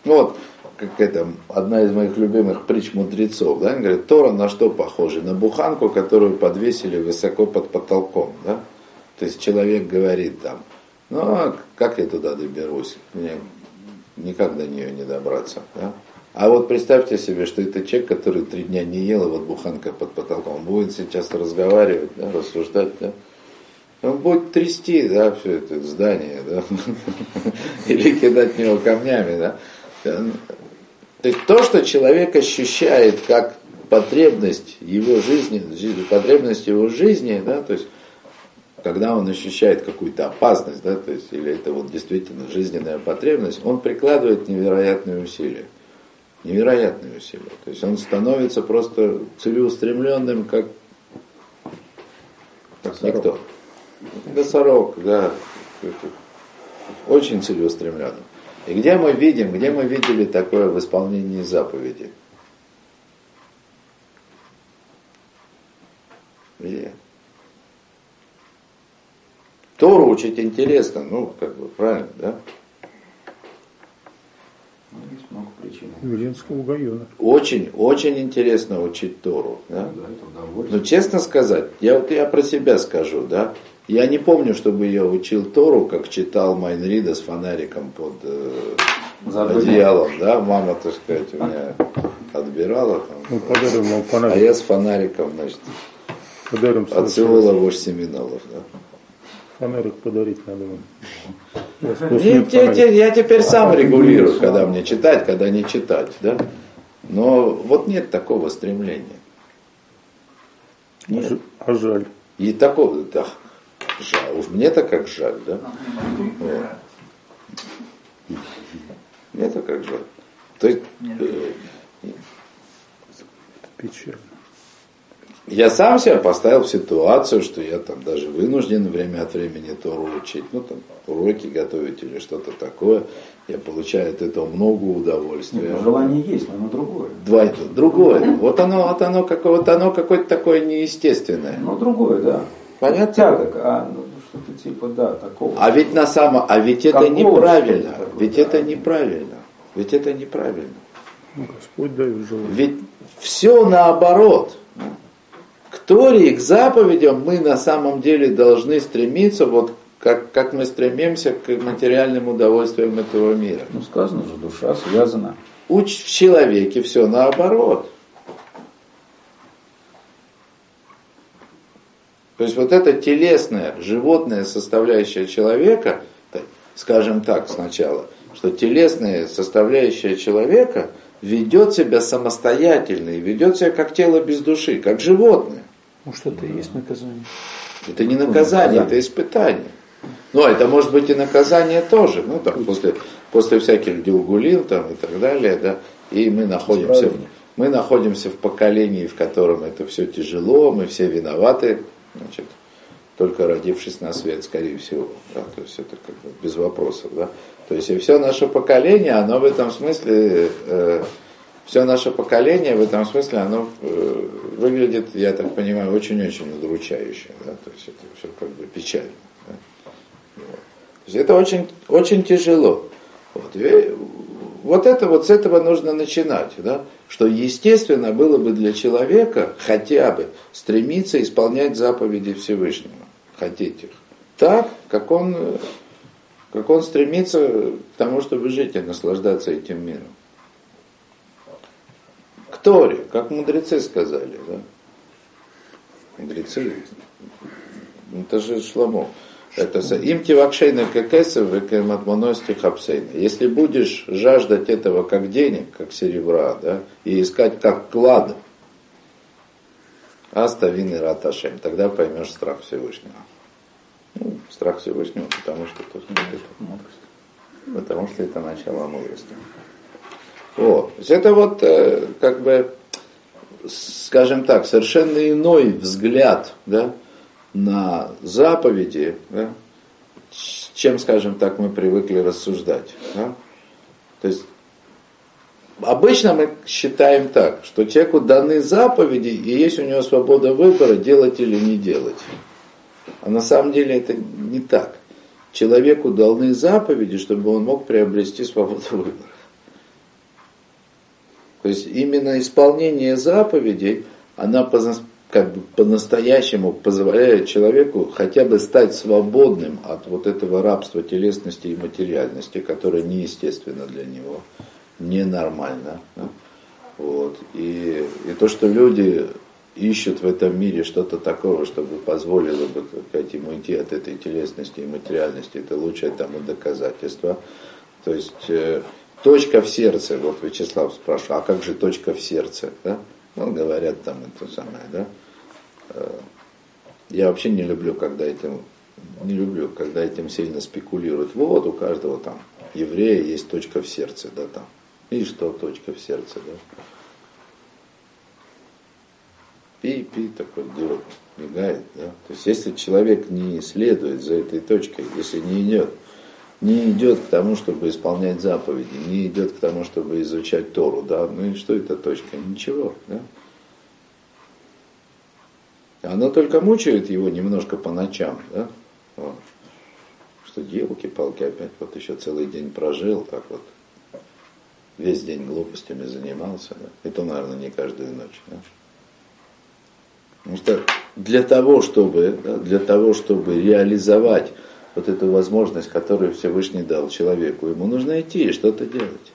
Ну вот, как это, одна из моих любимых притч мудрецов, да, говорит, Тора на что похожа? На буханку, которую подвесили высоко под потолком, да? То есть человек говорит там, ну, а как я туда доберусь? Мне никак до нее не добраться, да? А вот представьте себе, что это человек, который три дня не ел, и вот буханка под потолком, будет сейчас разговаривать, да, рассуждать, да? Он будет трясти, да, все это здание, да, *laughs* или кидать в него камнями, да. То есть то, что человек ощущает как потребность его жизни, потребность его жизни, да, то есть когда он ощущает какую-то опасность, да, то есть, или это вот действительно жизненная потребность, он прикладывает невероятные усилия. Невероятные усилия. То есть он становится просто целеустремленным, как, как никто. Носорог, да. Очень целеустремленным. И где мы видим, где мы видели такое в исполнении заповеди? Где? Тору учить интересно, ну, как бы, правильно, да? Ну, есть много причин. Веленского Гайона. Очень, очень интересно учить Тору. Да? Ну, да, Но честно сказать, я вот я про себя скажу, да, я не помню, чтобы я учил Тору, как читал Майнрида с фонариком под э, одеялом. Да? Мама, так сказать, у меня отбирала. Там, ну, подарим вам фонарик. А я с фонариком, значит, подарим отсылала вождь Семенолов. Да? Фонарик подарить надо вам. Я, я, я теперь сам регулирую, когда мне читать, когда не читать. Да? Но вот нет такого стремления. Нет. А жаль. И такого, да, жаль. Уж мне-то как жаль, да? Вот. Мне-то как жаль. То есть, э, печально. Я сам себя поставил в ситуацию, что я там даже вынужден время от времени Тору учить, ну там уроки готовить или что-то такое. Я получаю от этого много удовольствия. Нет, ну, желание есть, но оно другое. Два, другое. Вот оно, вот оно, как, вот оно какое-то такое неестественное. Ну другое, да. Понятно? Тягок, а ну, что-то типа, да, такого. А ведь на самом, а ведь это Какого неправильно. Такое, ведь да. это неправильно. Ведь это неправильно. Ну, Господь дает желание. Ведь все наоборот. К Торе и к заповедям мы на самом деле должны стремиться, вот как, как мы стремимся к материальным удовольствиям этого мира. Ну сказано же, душа связана. Уч в человеке все наоборот. То есть вот эта телесная, животная составляющая человека, скажем так сначала, что телесная составляющая человека ведет себя самостоятельно и ведет себя как тело без души, как животное. Может, это и есть наказание? Это не наказание, это испытание. Ну, это может быть и наказание тоже. Ну, там, после, после всяких дилгулин там, и так далее, да, и мы находимся, в, мы находимся в поколении, в котором это все тяжело, мы все виноваты, значит, только родившись на свет, скорее всего. Да, то есть это как бы без вопросов. Да. То есть и все наше поколение, оно в этом смысле, э, все наше поколение в этом смысле, оно э, выглядит, я так понимаю, очень-очень удручающе. Да. То есть это все как бы печально. Да. Вот. То есть это очень, очень тяжело. Вот. И вот это вот с этого нужно начинать, да, что естественно было бы для человека хотя бы стремиться исполнять заповеди Всевышнего, хотеть их, так, как он, как он стремится к тому, чтобы жить и наслаждаться этим миром. К Торе, как мудрецы сказали, да, мудрецы, это же Шламо. Это им тивакшейна кекесов векематмоности хапсейна. Если будешь жаждать этого как денег, как серебра, да, и искать как клад, аставин и раташем, тогда поймешь страх Всевышнего. Ну, страх Всевышнего, потому что это, это, потому что это начало мудрости. Вот. То есть это вот э, как бы, скажем так, совершенно иной взгляд, да, на заповеди, да, чем, скажем так, мы привыкли рассуждать. Да? То есть обычно мы считаем так, что человеку даны заповеди, и есть у него свобода выбора, делать или не делать. А на самом деле это не так. Человеку даны заповеди, чтобы он мог приобрести свободу выбора. То есть именно исполнение заповедей, она как бы по-настоящему позволяет человеку хотя бы стать свободным от вот этого рабства телесности и материальности, которое неестественно для него, ненормально. Да? Вот. И, и то, что люди ищут в этом мире что-то такого, чтобы позволило бы сказать, ему идти от этой телесности и материальности, это лучшее тому доказательство. То есть э, точка в сердце, вот Вячеслав спрашивал, а как же точка в сердце? Да? Ну, говорят там это самое, да? Э, я вообще не люблю, когда этим, не люблю, когда этим сильно спекулируют. Вот у каждого там еврея есть точка в сердце, да, там. И что точка в сердце, да? Пи, пи, такой делает, мигает, да. То есть если человек не следует за этой точкой, если не идет, не идет к тому, чтобы исполнять заповеди, не идет к тому, чтобы изучать Тору, да, ну и что это точка? Ничего, да. Она только мучает его немножко по ночам, да? Вот. Что елки-палки опять вот еще целый день прожил, так вот весь день глупостями занимался, да? и то, наверное, не каждую ночь. Да? Потому что для того, чтобы, да, для того, чтобы реализовать вот эту возможность, которую Всевышний дал человеку, ему нужно идти и что-то делать.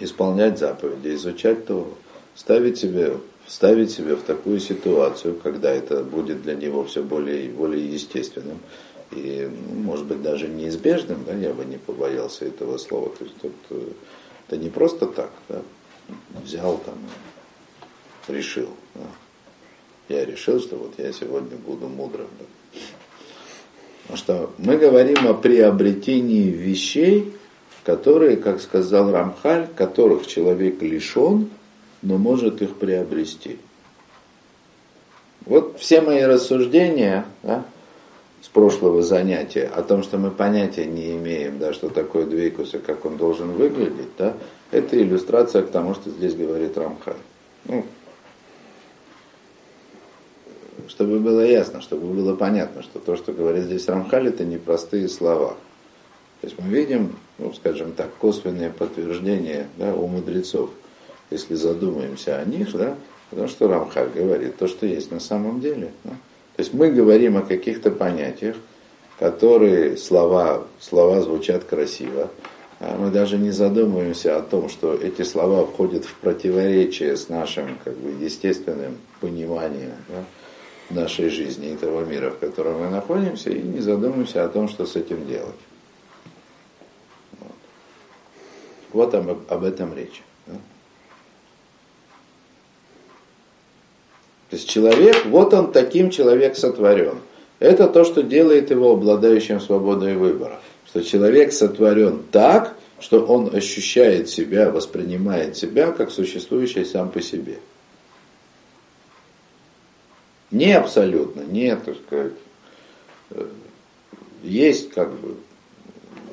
Исполнять заповеди, изучать то, ставить себе ставить себя в такую ситуацию, когда это будет для него все более и более естественным и, ну, может быть, даже неизбежным, да, я бы не побоялся этого слова. То есть тут, э, это не просто так, да, взял там, решил. Да. Я решил, что вот я сегодня буду мудрым. Да. Потому что мы говорим о приобретении вещей, которые, как сказал Рамхаль, которых человек лишен – но может их приобрести. Вот все мои рассуждения да, с прошлого занятия о том, что мы понятия не имеем, да, что такое двейкус и как он должен выглядеть, да, это иллюстрация к тому, что здесь говорит Рамхаль. Ну, чтобы было ясно, чтобы было понятно, что то, что говорит здесь Рамхаль, это не простые слова. То есть мы видим, ну, скажем так, косвенные подтверждения да, у мудрецов – если задумаемся о них, да, потому что Рамхаль говорит то, что есть на самом деле. Да. То есть мы говорим о каких-то понятиях, которые слова, слова звучат красиво, а мы даже не задумываемся о том, что эти слова входят в противоречие с нашим как бы, естественным пониманием да, нашей жизни и того мира, в котором мы находимся, и не задумываемся о том, что с этим делать. Вот, вот об, об этом речь. То есть человек, вот он таким человек сотворен. Это то, что делает его обладающим свободой выбора. Что человек сотворен так, что он ощущает себя, воспринимает себя как существующий сам по себе. Не абсолютно, нет, так сказать, э, есть как бы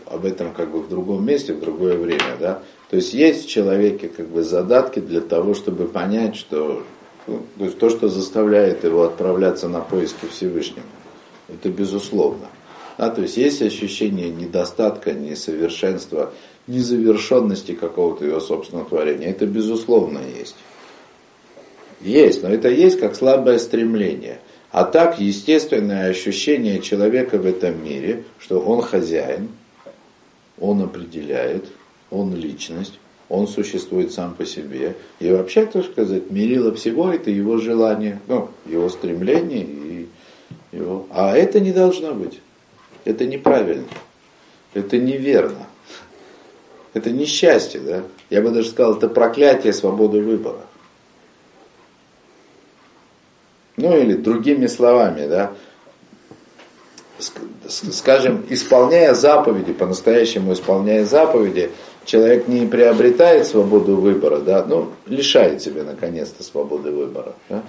об этом как бы в другом месте, в другое время, да. То есть есть в человеке как бы задатки для того, чтобы понять, что ну, то есть то, что заставляет его отправляться на поиски Всевышнего. Это безусловно. Да, то есть есть ощущение недостатка, несовершенства, незавершенности какого-то его собственного творения. Это безусловно есть. Есть, но это есть как слабое стремление. А так естественное ощущение человека в этом мире, что он хозяин, он определяет, он личность, он существует сам по себе. И вообще, так сказать, мерило всего это его желание, ну, его стремление и его. А это не должно быть. Это неправильно. Это неверно. Это несчастье, да? Я бы даже сказал, это проклятие свободы выбора. Ну или другими словами, да, скажем, исполняя заповеди, по-настоящему исполняя заповеди, человек не приобретает свободу выбора, да, ну, лишает себя наконец-то свободы выбора. Да?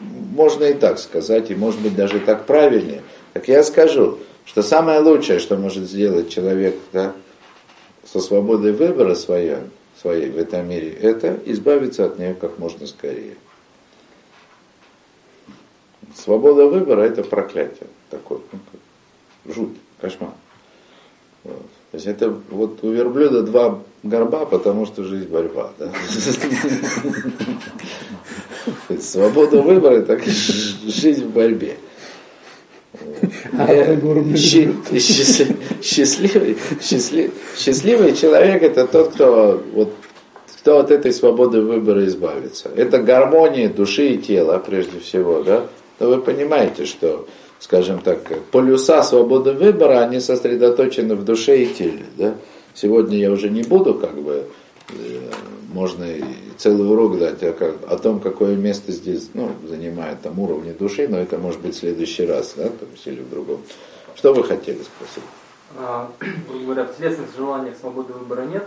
Можно и так сказать, и может быть даже так правильнее. Так я скажу, что самое лучшее, что может сделать человек да, со свободой выбора своей, своей в этом мире, это избавиться от нее как можно скорее. Свобода выбора это проклятие такое, ну, жуть, кошмар. Вот. То есть это вот у верблюда два горба, потому что жизнь борьба. Да? *laughs* Свобода выбора, так и *laughs* жизнь в борьбе. Счастливый, счастливый, счастливый человек это тот, кто вот кто от этой свободы выбора избавится. Это гармония души и тела, прежде всего, да? Но вы понимаете, что, скажем так, полюса свободы выбора, они сосредоточены в душе и теле, да? Сегодня я уже не буду, как бы, э, можно и целый урок дать о, как, о том, какое место здесь ну, занимает там уровни души, но это может быть в следующий раз, да, там, или в другом. Что вы хотели спросить? Грубо говоря, в телесных желаниях свободы выбора нет,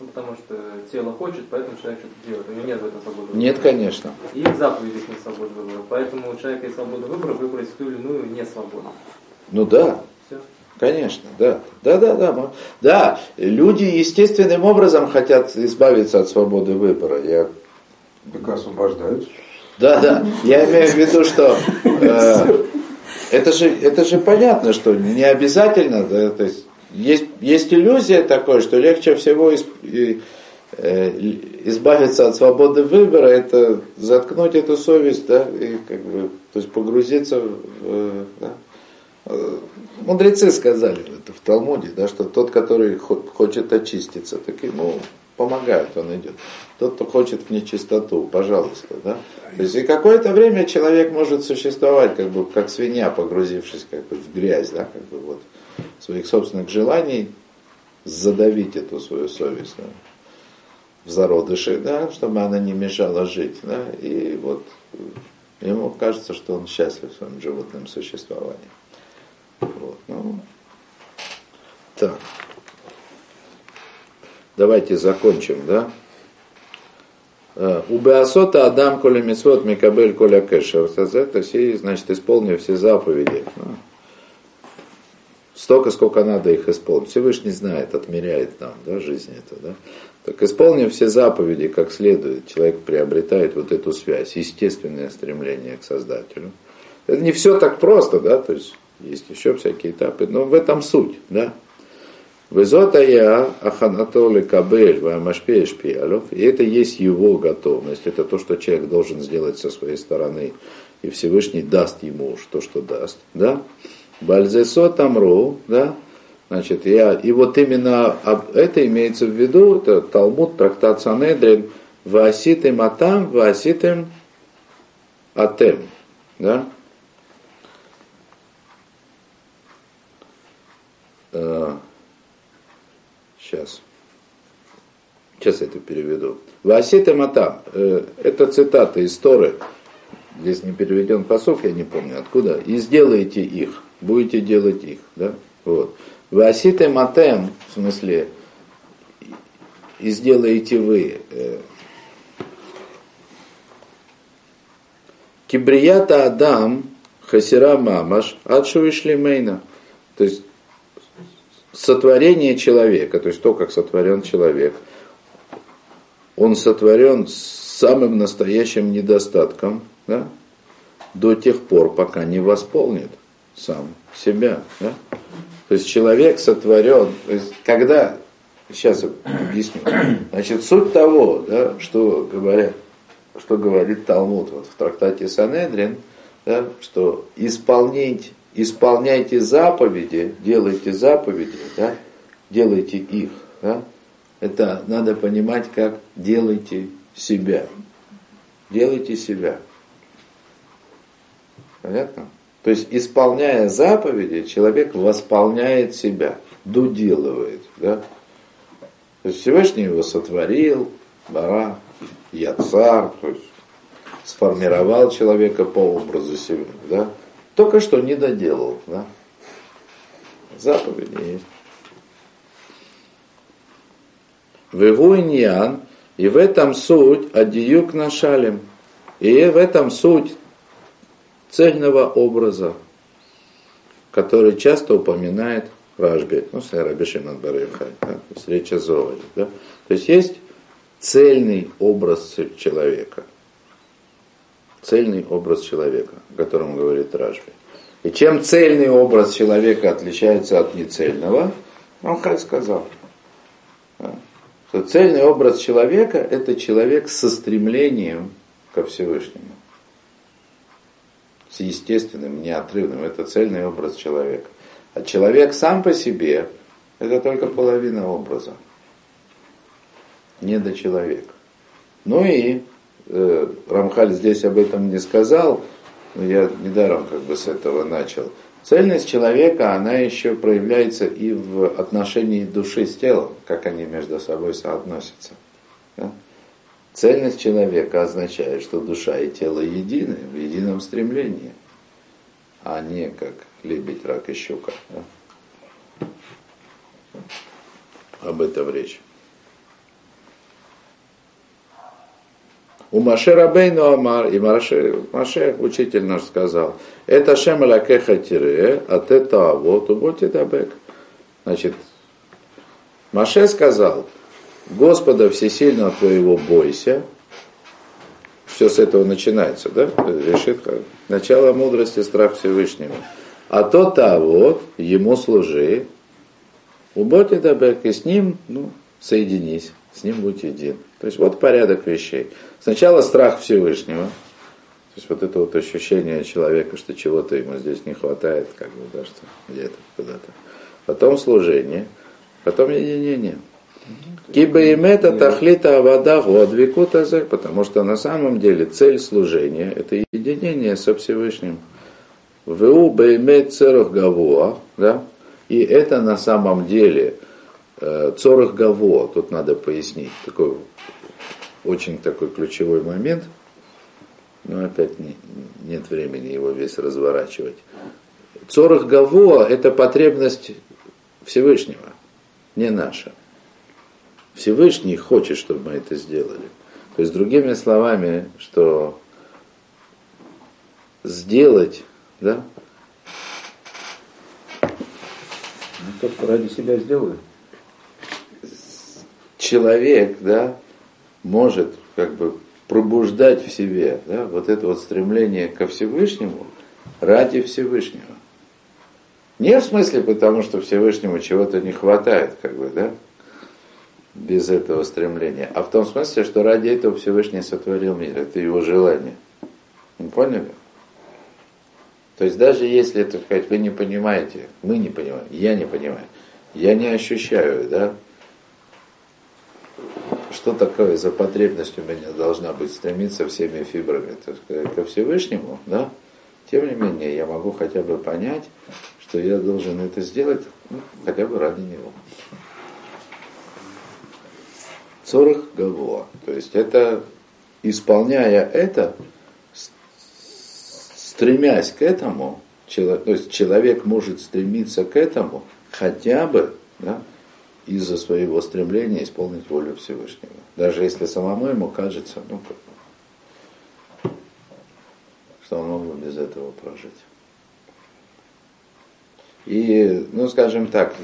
ну, потому что тело хочет, поэтому человек что-то делает. У него нет в этом свободы выбора. Нет, конечно. И в заповедях нет свободы выбора. Поэтому у человека есть свобода выбора выбрать ту или иную не свободу. Ну да. Все. Конечно, да. Да, да, да. Да, люди естественным образом хотят избавиться от свободы выбора. Я... Так освобождаются. Да, да. Я имею в виду, что э, это, же, это же понятно, что не обязательно, да, то есть есть, есть иллюзия такой, что легче всего из, э, избавиться от свободы выбора, это заткнуть эту совесть, да, и как бы, то есть погрузиться в, да. Мудрецы сказали это в Талмуде, да, что тот, который хочет очиститься, так ему помогает, он идет. Тот, кто хочет в нечистоту, пожалуйста, да. То есть и какое-то время человек может существовать, как бы, как свинья, погрузившись как бы в грязь, да, как бы вот своих собственных желаний, задавить эту свою совесть да, в зародыше, да, чтобы она не мешала жить. Да, и вот ему кажется, что он счастлив в своем животном существовании. Вот, ну, так. Давайте закончим, да? Э, у Беасота Адам Коля Мисвот Микабель Коля Кэшер. Это все, значит, исполнив все заповеди. Ну, столько, сколько надо их исполнить. Всевышний знает, отмеряет нам да, жизнь эту. Да? Так исполнив все заповеди как следует, человек приобретает вот эту связь, естественное стремление к Создателю. Это не все так просто, да, то есть есть еще всякие этапы, но в этом суть, да. Везота я аханатоли кабель вамашпееш пиалов, и это есть его готовность, это то, что человек должен сделать со своей стороны, и Всевышний даст ему то, что даст, да. Бальзесо тамру, да, значит, я, и вот именно это имеется в виду, это Талмуд, трактат Санедрин, Васитым Атам, Васитым Атем, да, сейчас. Сейчас я это переведу. Васитым Атам, э, это цитата из Торы, здесь не переведен посок, я не помню откуда, и сделайте их будете делать их. Да? Вот. Васите матем, в смысле, и сделаете вы. Э, Кибрията Адам, Хасира Мамаш, Адшу Ишлимейна. То есть сотворение человека, то есть то, как сотворен человек, он сотворен с самым настоящим недостатком, да, до тех пор, пока не восполнит сам себя. Да? То есть человек сотворен, то есть когда, сейчас объясню, значит суть того, да, что говорят, что говорит Талмуд вот в трактате Санедрин, да, что исполнить, исполняйте заповеди, делайте заповеди, да, делайте их. Да, это надо понимать, как делайте себя. Делайте себя. Понятно? То есть, исполняя заповеди, человек восполняет себя, доделывает. Да? То есть Всевышний его сотворил, бара, я царь, то есть сформировал человека по образу себя. Да? Только что не доделал. Да? Заповеди есть. Вегуиньян, и в этом суть адиюк нашалим. И в этом суть цельного образа, который часто упоминает Рашби, ну, с Раби Шимон Барыха, да, то есть речь. Да? То есть есть цельный образ человека. Цельный образ человека, о котором говорит Рашби. И чем цельный образ человека отличается от нецельного, Рамхаль сказал, что цельный образ человека – это человек со стремлением ко Всевышнему. С естественным, неотрывным. Это цельный образ человека. А человек сам по себе – это только половина образа. Недочеловек. Ну и э, Рамхаль здесь об этом не сказал, но я недаром как бы с этого начал. Цельность человека, она еще проявляется и в отношении души с телом, как они между собой соотносятся. Да? Цельность человека означает, что душа и тело едины в едином стремлении, а не как лебедь, рак и щука. Да? Об этом речь. У Маше Рабейну Амар, и Маше, Маше учитель наш сказал, это Шем Алякеха Тире, а это вот Уботи Дабек. Значит, Маше сказал, Господа Всесильного твоего бойся. Все с этого начинается, да? Решит начало мудрости, страх Всевышнего. А то-то вот, ему служи. Уботи Дабек, и с ним, ну, соединись, с ним будь един. То есть вот порядок вещей. Сначала страх Всевышнего, то есть вот это вот ощущение человека, что чего-то ему здесь не хватает, как бы, да, что где-то куда-то. Потом служение, потом единение. Киба имета тахлита авада годвикута потому что на самом деле цель служения это единение со Всевышним. Ву беймет церух гавуа, да, и это на самом деле э, цорах гаво, тут надо пояснить, такой очень такой ключевой момент, но опять не, нет времени его весь разворачивать. Цорах Гаво – это потребность Всевышнего, не наша. Всевышний хочет, чтобы мы это сделали. То есть, другими словами, что сделать, да? Ну, только ради себя сделаю. Человек, да, может как бы пробуждать в себе да, вот это вот стремление ко Всевышнему ради Всевышнего. Не в смысле потому, что Всевышнему чего-то не хватает, как бы, да, без этого стремления, а в том смысле, что ради этого Всевышний сотворил мир, это его желание. Вы поняли? То есть даже если, так сказать, вы не понимаете, мы не понимаем, я не понимаю, я не ощущаю, да, что такое за потребность у меня должна быть стремиться всеми фибрами так сказать, ко Всевышнему, да, тем не менее я могу хотя бы понять, что я должен это сделать ну, хотя бы ради него. Цорах Гавуа. То есть это, исполняя это, стремясь к этому, то есть человек может стремиться к этому хотя бы, да, из-за своего стремления исполнить волю Всевышнего. Даже если самому ему кажется, ну, что он мог бы без этого прожить. И, ну, скажем так,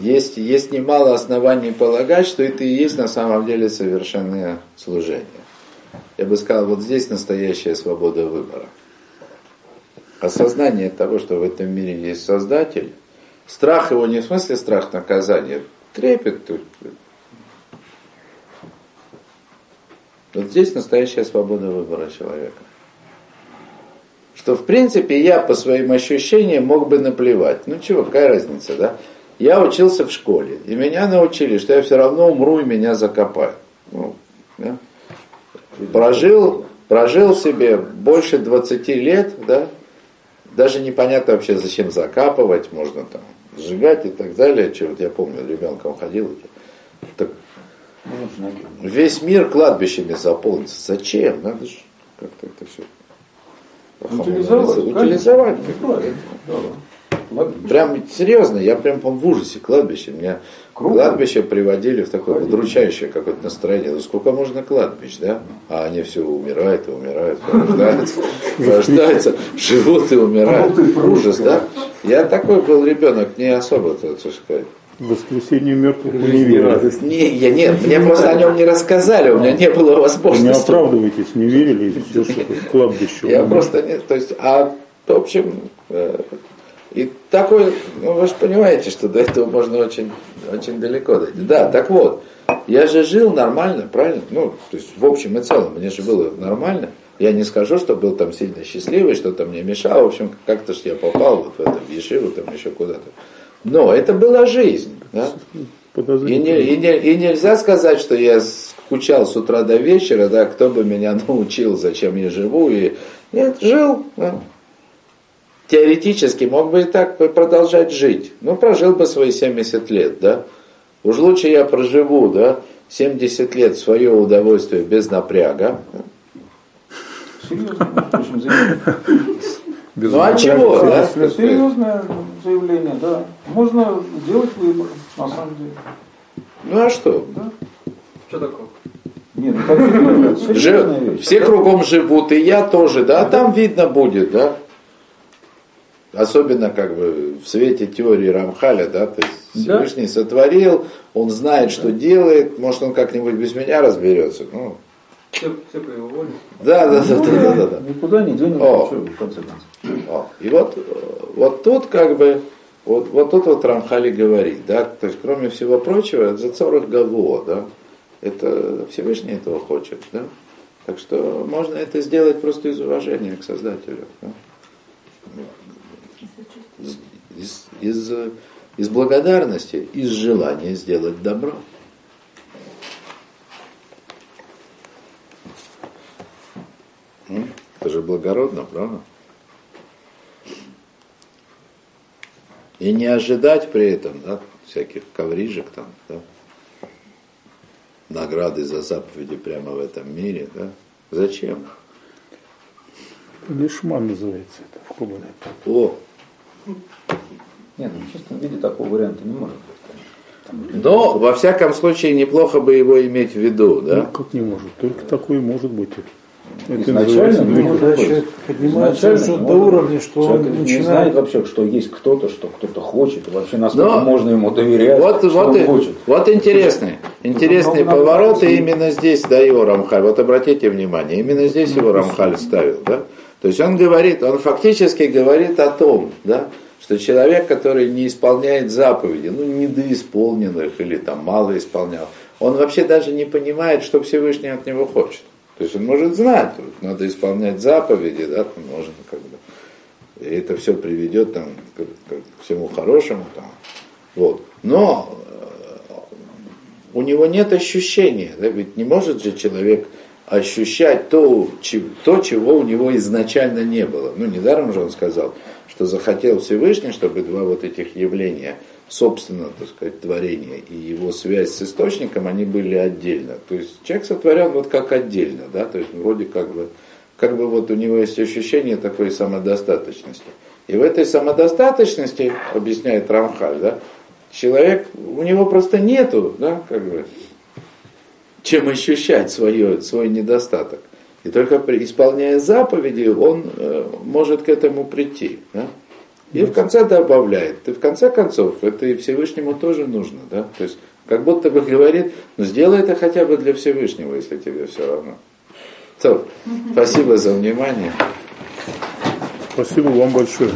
есть, есть немало оснований полагать, что это и есть на самом деле совершенное служение. Я бы сказал, вот здесь настоящая свобода выбора. Осознание того, что в этом мире есть Создатель, Страх его не в смысле страх наказания, трепет тут. Вот здесь настоящая свобода выбора человека. Что в принципе я по своим ощущениям мог бы наплевать. Ну чего, какая разница, да? Я учился в школе, и меня научили, что я все равно умру и меня закопают. Ну, да? Прожил, прожил себе больше 20 лет, да, даже непонятно вообще, зачем закапывать, можно там сжигать и так далее. Что вот я помню, ребенком ходил. Так, весь мир кладбищами заполнится. Зачем? Надо же как-то это все утилизовать. Утилизовать. Прям серьезно, я прям в ужасе кладбище. Меня Круто. кладбище приводили в такое удручающее какое-то настроение. Ну сколько можно кладбищ, да? А они все умирают и умирают, рождаются, *laughs* рождаются, живут и умирают. Ужас, да? Я такой был ребенок, не особо, так сказать. Воскресенье мертвых вы не верили. Не, я нет, мне просто о нем не рассказали, у меня не было возможности. Не оправдывайтесь, не верили, все, что *laughs* кладбище. Я просто нет, то есть, а в общем, э, И такой, ну вы же понимаете, что до этого можно очень, очень далеко дойти. Да, так вот, я же жил нормально, правильно? Ну, то есть в общем и целом, мне же было нормально. Я не скажу, что был там сильно счастливый, что-то мне мешало. В общем, как-то ж я попал вот в это, в Ешиву, там еще куда-то. Но это была жизнь. Да? И, не, и, не, и нельзя сказать, что я скучал с утра до вечера, да, кто бы меня *laughs* научил, зачем я живу. И... Нет, жил. Да. Теоретически мог бы и так продолжать жить. Ну, прожил бы свои 70 лет, да. Уж лучше я проживу, да, 70 лет в свое удовольствие без напряга. Серьезно, ну а чего, да? Серьезное заявление, да. Можно делать выбор, на самом деле. Ну а что? Да. Что такое? Нет, ну так серьезно, Жив, Все кругом живут, и я тоже, да, там видно будет, да. Особенно как бы в свете теории Рамхаля, да, то есть да? Всевышний сотворил, он знает, что да. делает, может он как-нибудь без меня разберется. Ну, все, все по его воле. Да, да, да, да, да, да, да. Никуда не денемся, О. в конце концов. О. И вот, вот тут как бы, вот, вот тут вот Рамхали говорит, да, то есть кроме всего прочего, за 40 гаво, да, это Всевышний этого хочет, да. Так что можно это сделать просто из уважения к Создателю. Да? Из, из, благодарности, из желания сделать добро. Это же благородно, правда? И не ожидать при этом, да, всяких коврижек там, да, награды за заповеди прямо в этом мире, да. Зачем? Лишман называется это в Кубане. О, нет, ну, в чистом виде такого варианта не может быть. Но, во всяком случае, неплохо бы его иметь в виду, да? Ну, как не может? Только такое может быть. Это изначально, ну, когда человек поднимается уже до уровня, что он начинает... не знает вообще, что есть кто-то, что кто-то хочет, и вообще насколько Но можно ему доверять, вот, что вот, он хочет. Вот интересный, интересный поворот, и именно здесь да, его Рамхаль. Вот обратите внимание, именно здесь его Рамхаль ставил, да? То есть он говорит, он фактически говорит о том, да, что человек, который не исполняет заповеди, ну, недоисполненных или там мало исполнял, он вообще даже не понимает, что Всевышний от него хочет. То есть он может знать, вот, надо исполнять заповеди, да, там можно как бы, и это все приведет там, к, к всему хорошему. Там, вот. Но э, у него нет ощущения, да, ведь не может же человек ощущать то, то, чего у него изначально не было. Ну, недаром же он сказал, что захотел Всевышний, чтобы два вот этих явления, собственно, так сказать, творения и его связь с источником, они были отдельно. То есть человек сотворен вот как отдельно, да, то есть вроде как бы, как бы вот у него есть ощущение такой самодостаточности. И в этой самодостаточности, объясняет Рамхаль, да, человек, у него просто нету, да, как бы, чем ощущать свое, свой недостаток. И только исполняя заповеди, он э, может к этому прийти. Да? И в конце добавляет. И в конце концов, это и Всевышнему тоже нужно. Да? То есть, как будто бы говорит, ну сделай это хотя бы для Всевышнего, если тебе все равно. То, спасибо за внимание. Спасибо вам большое.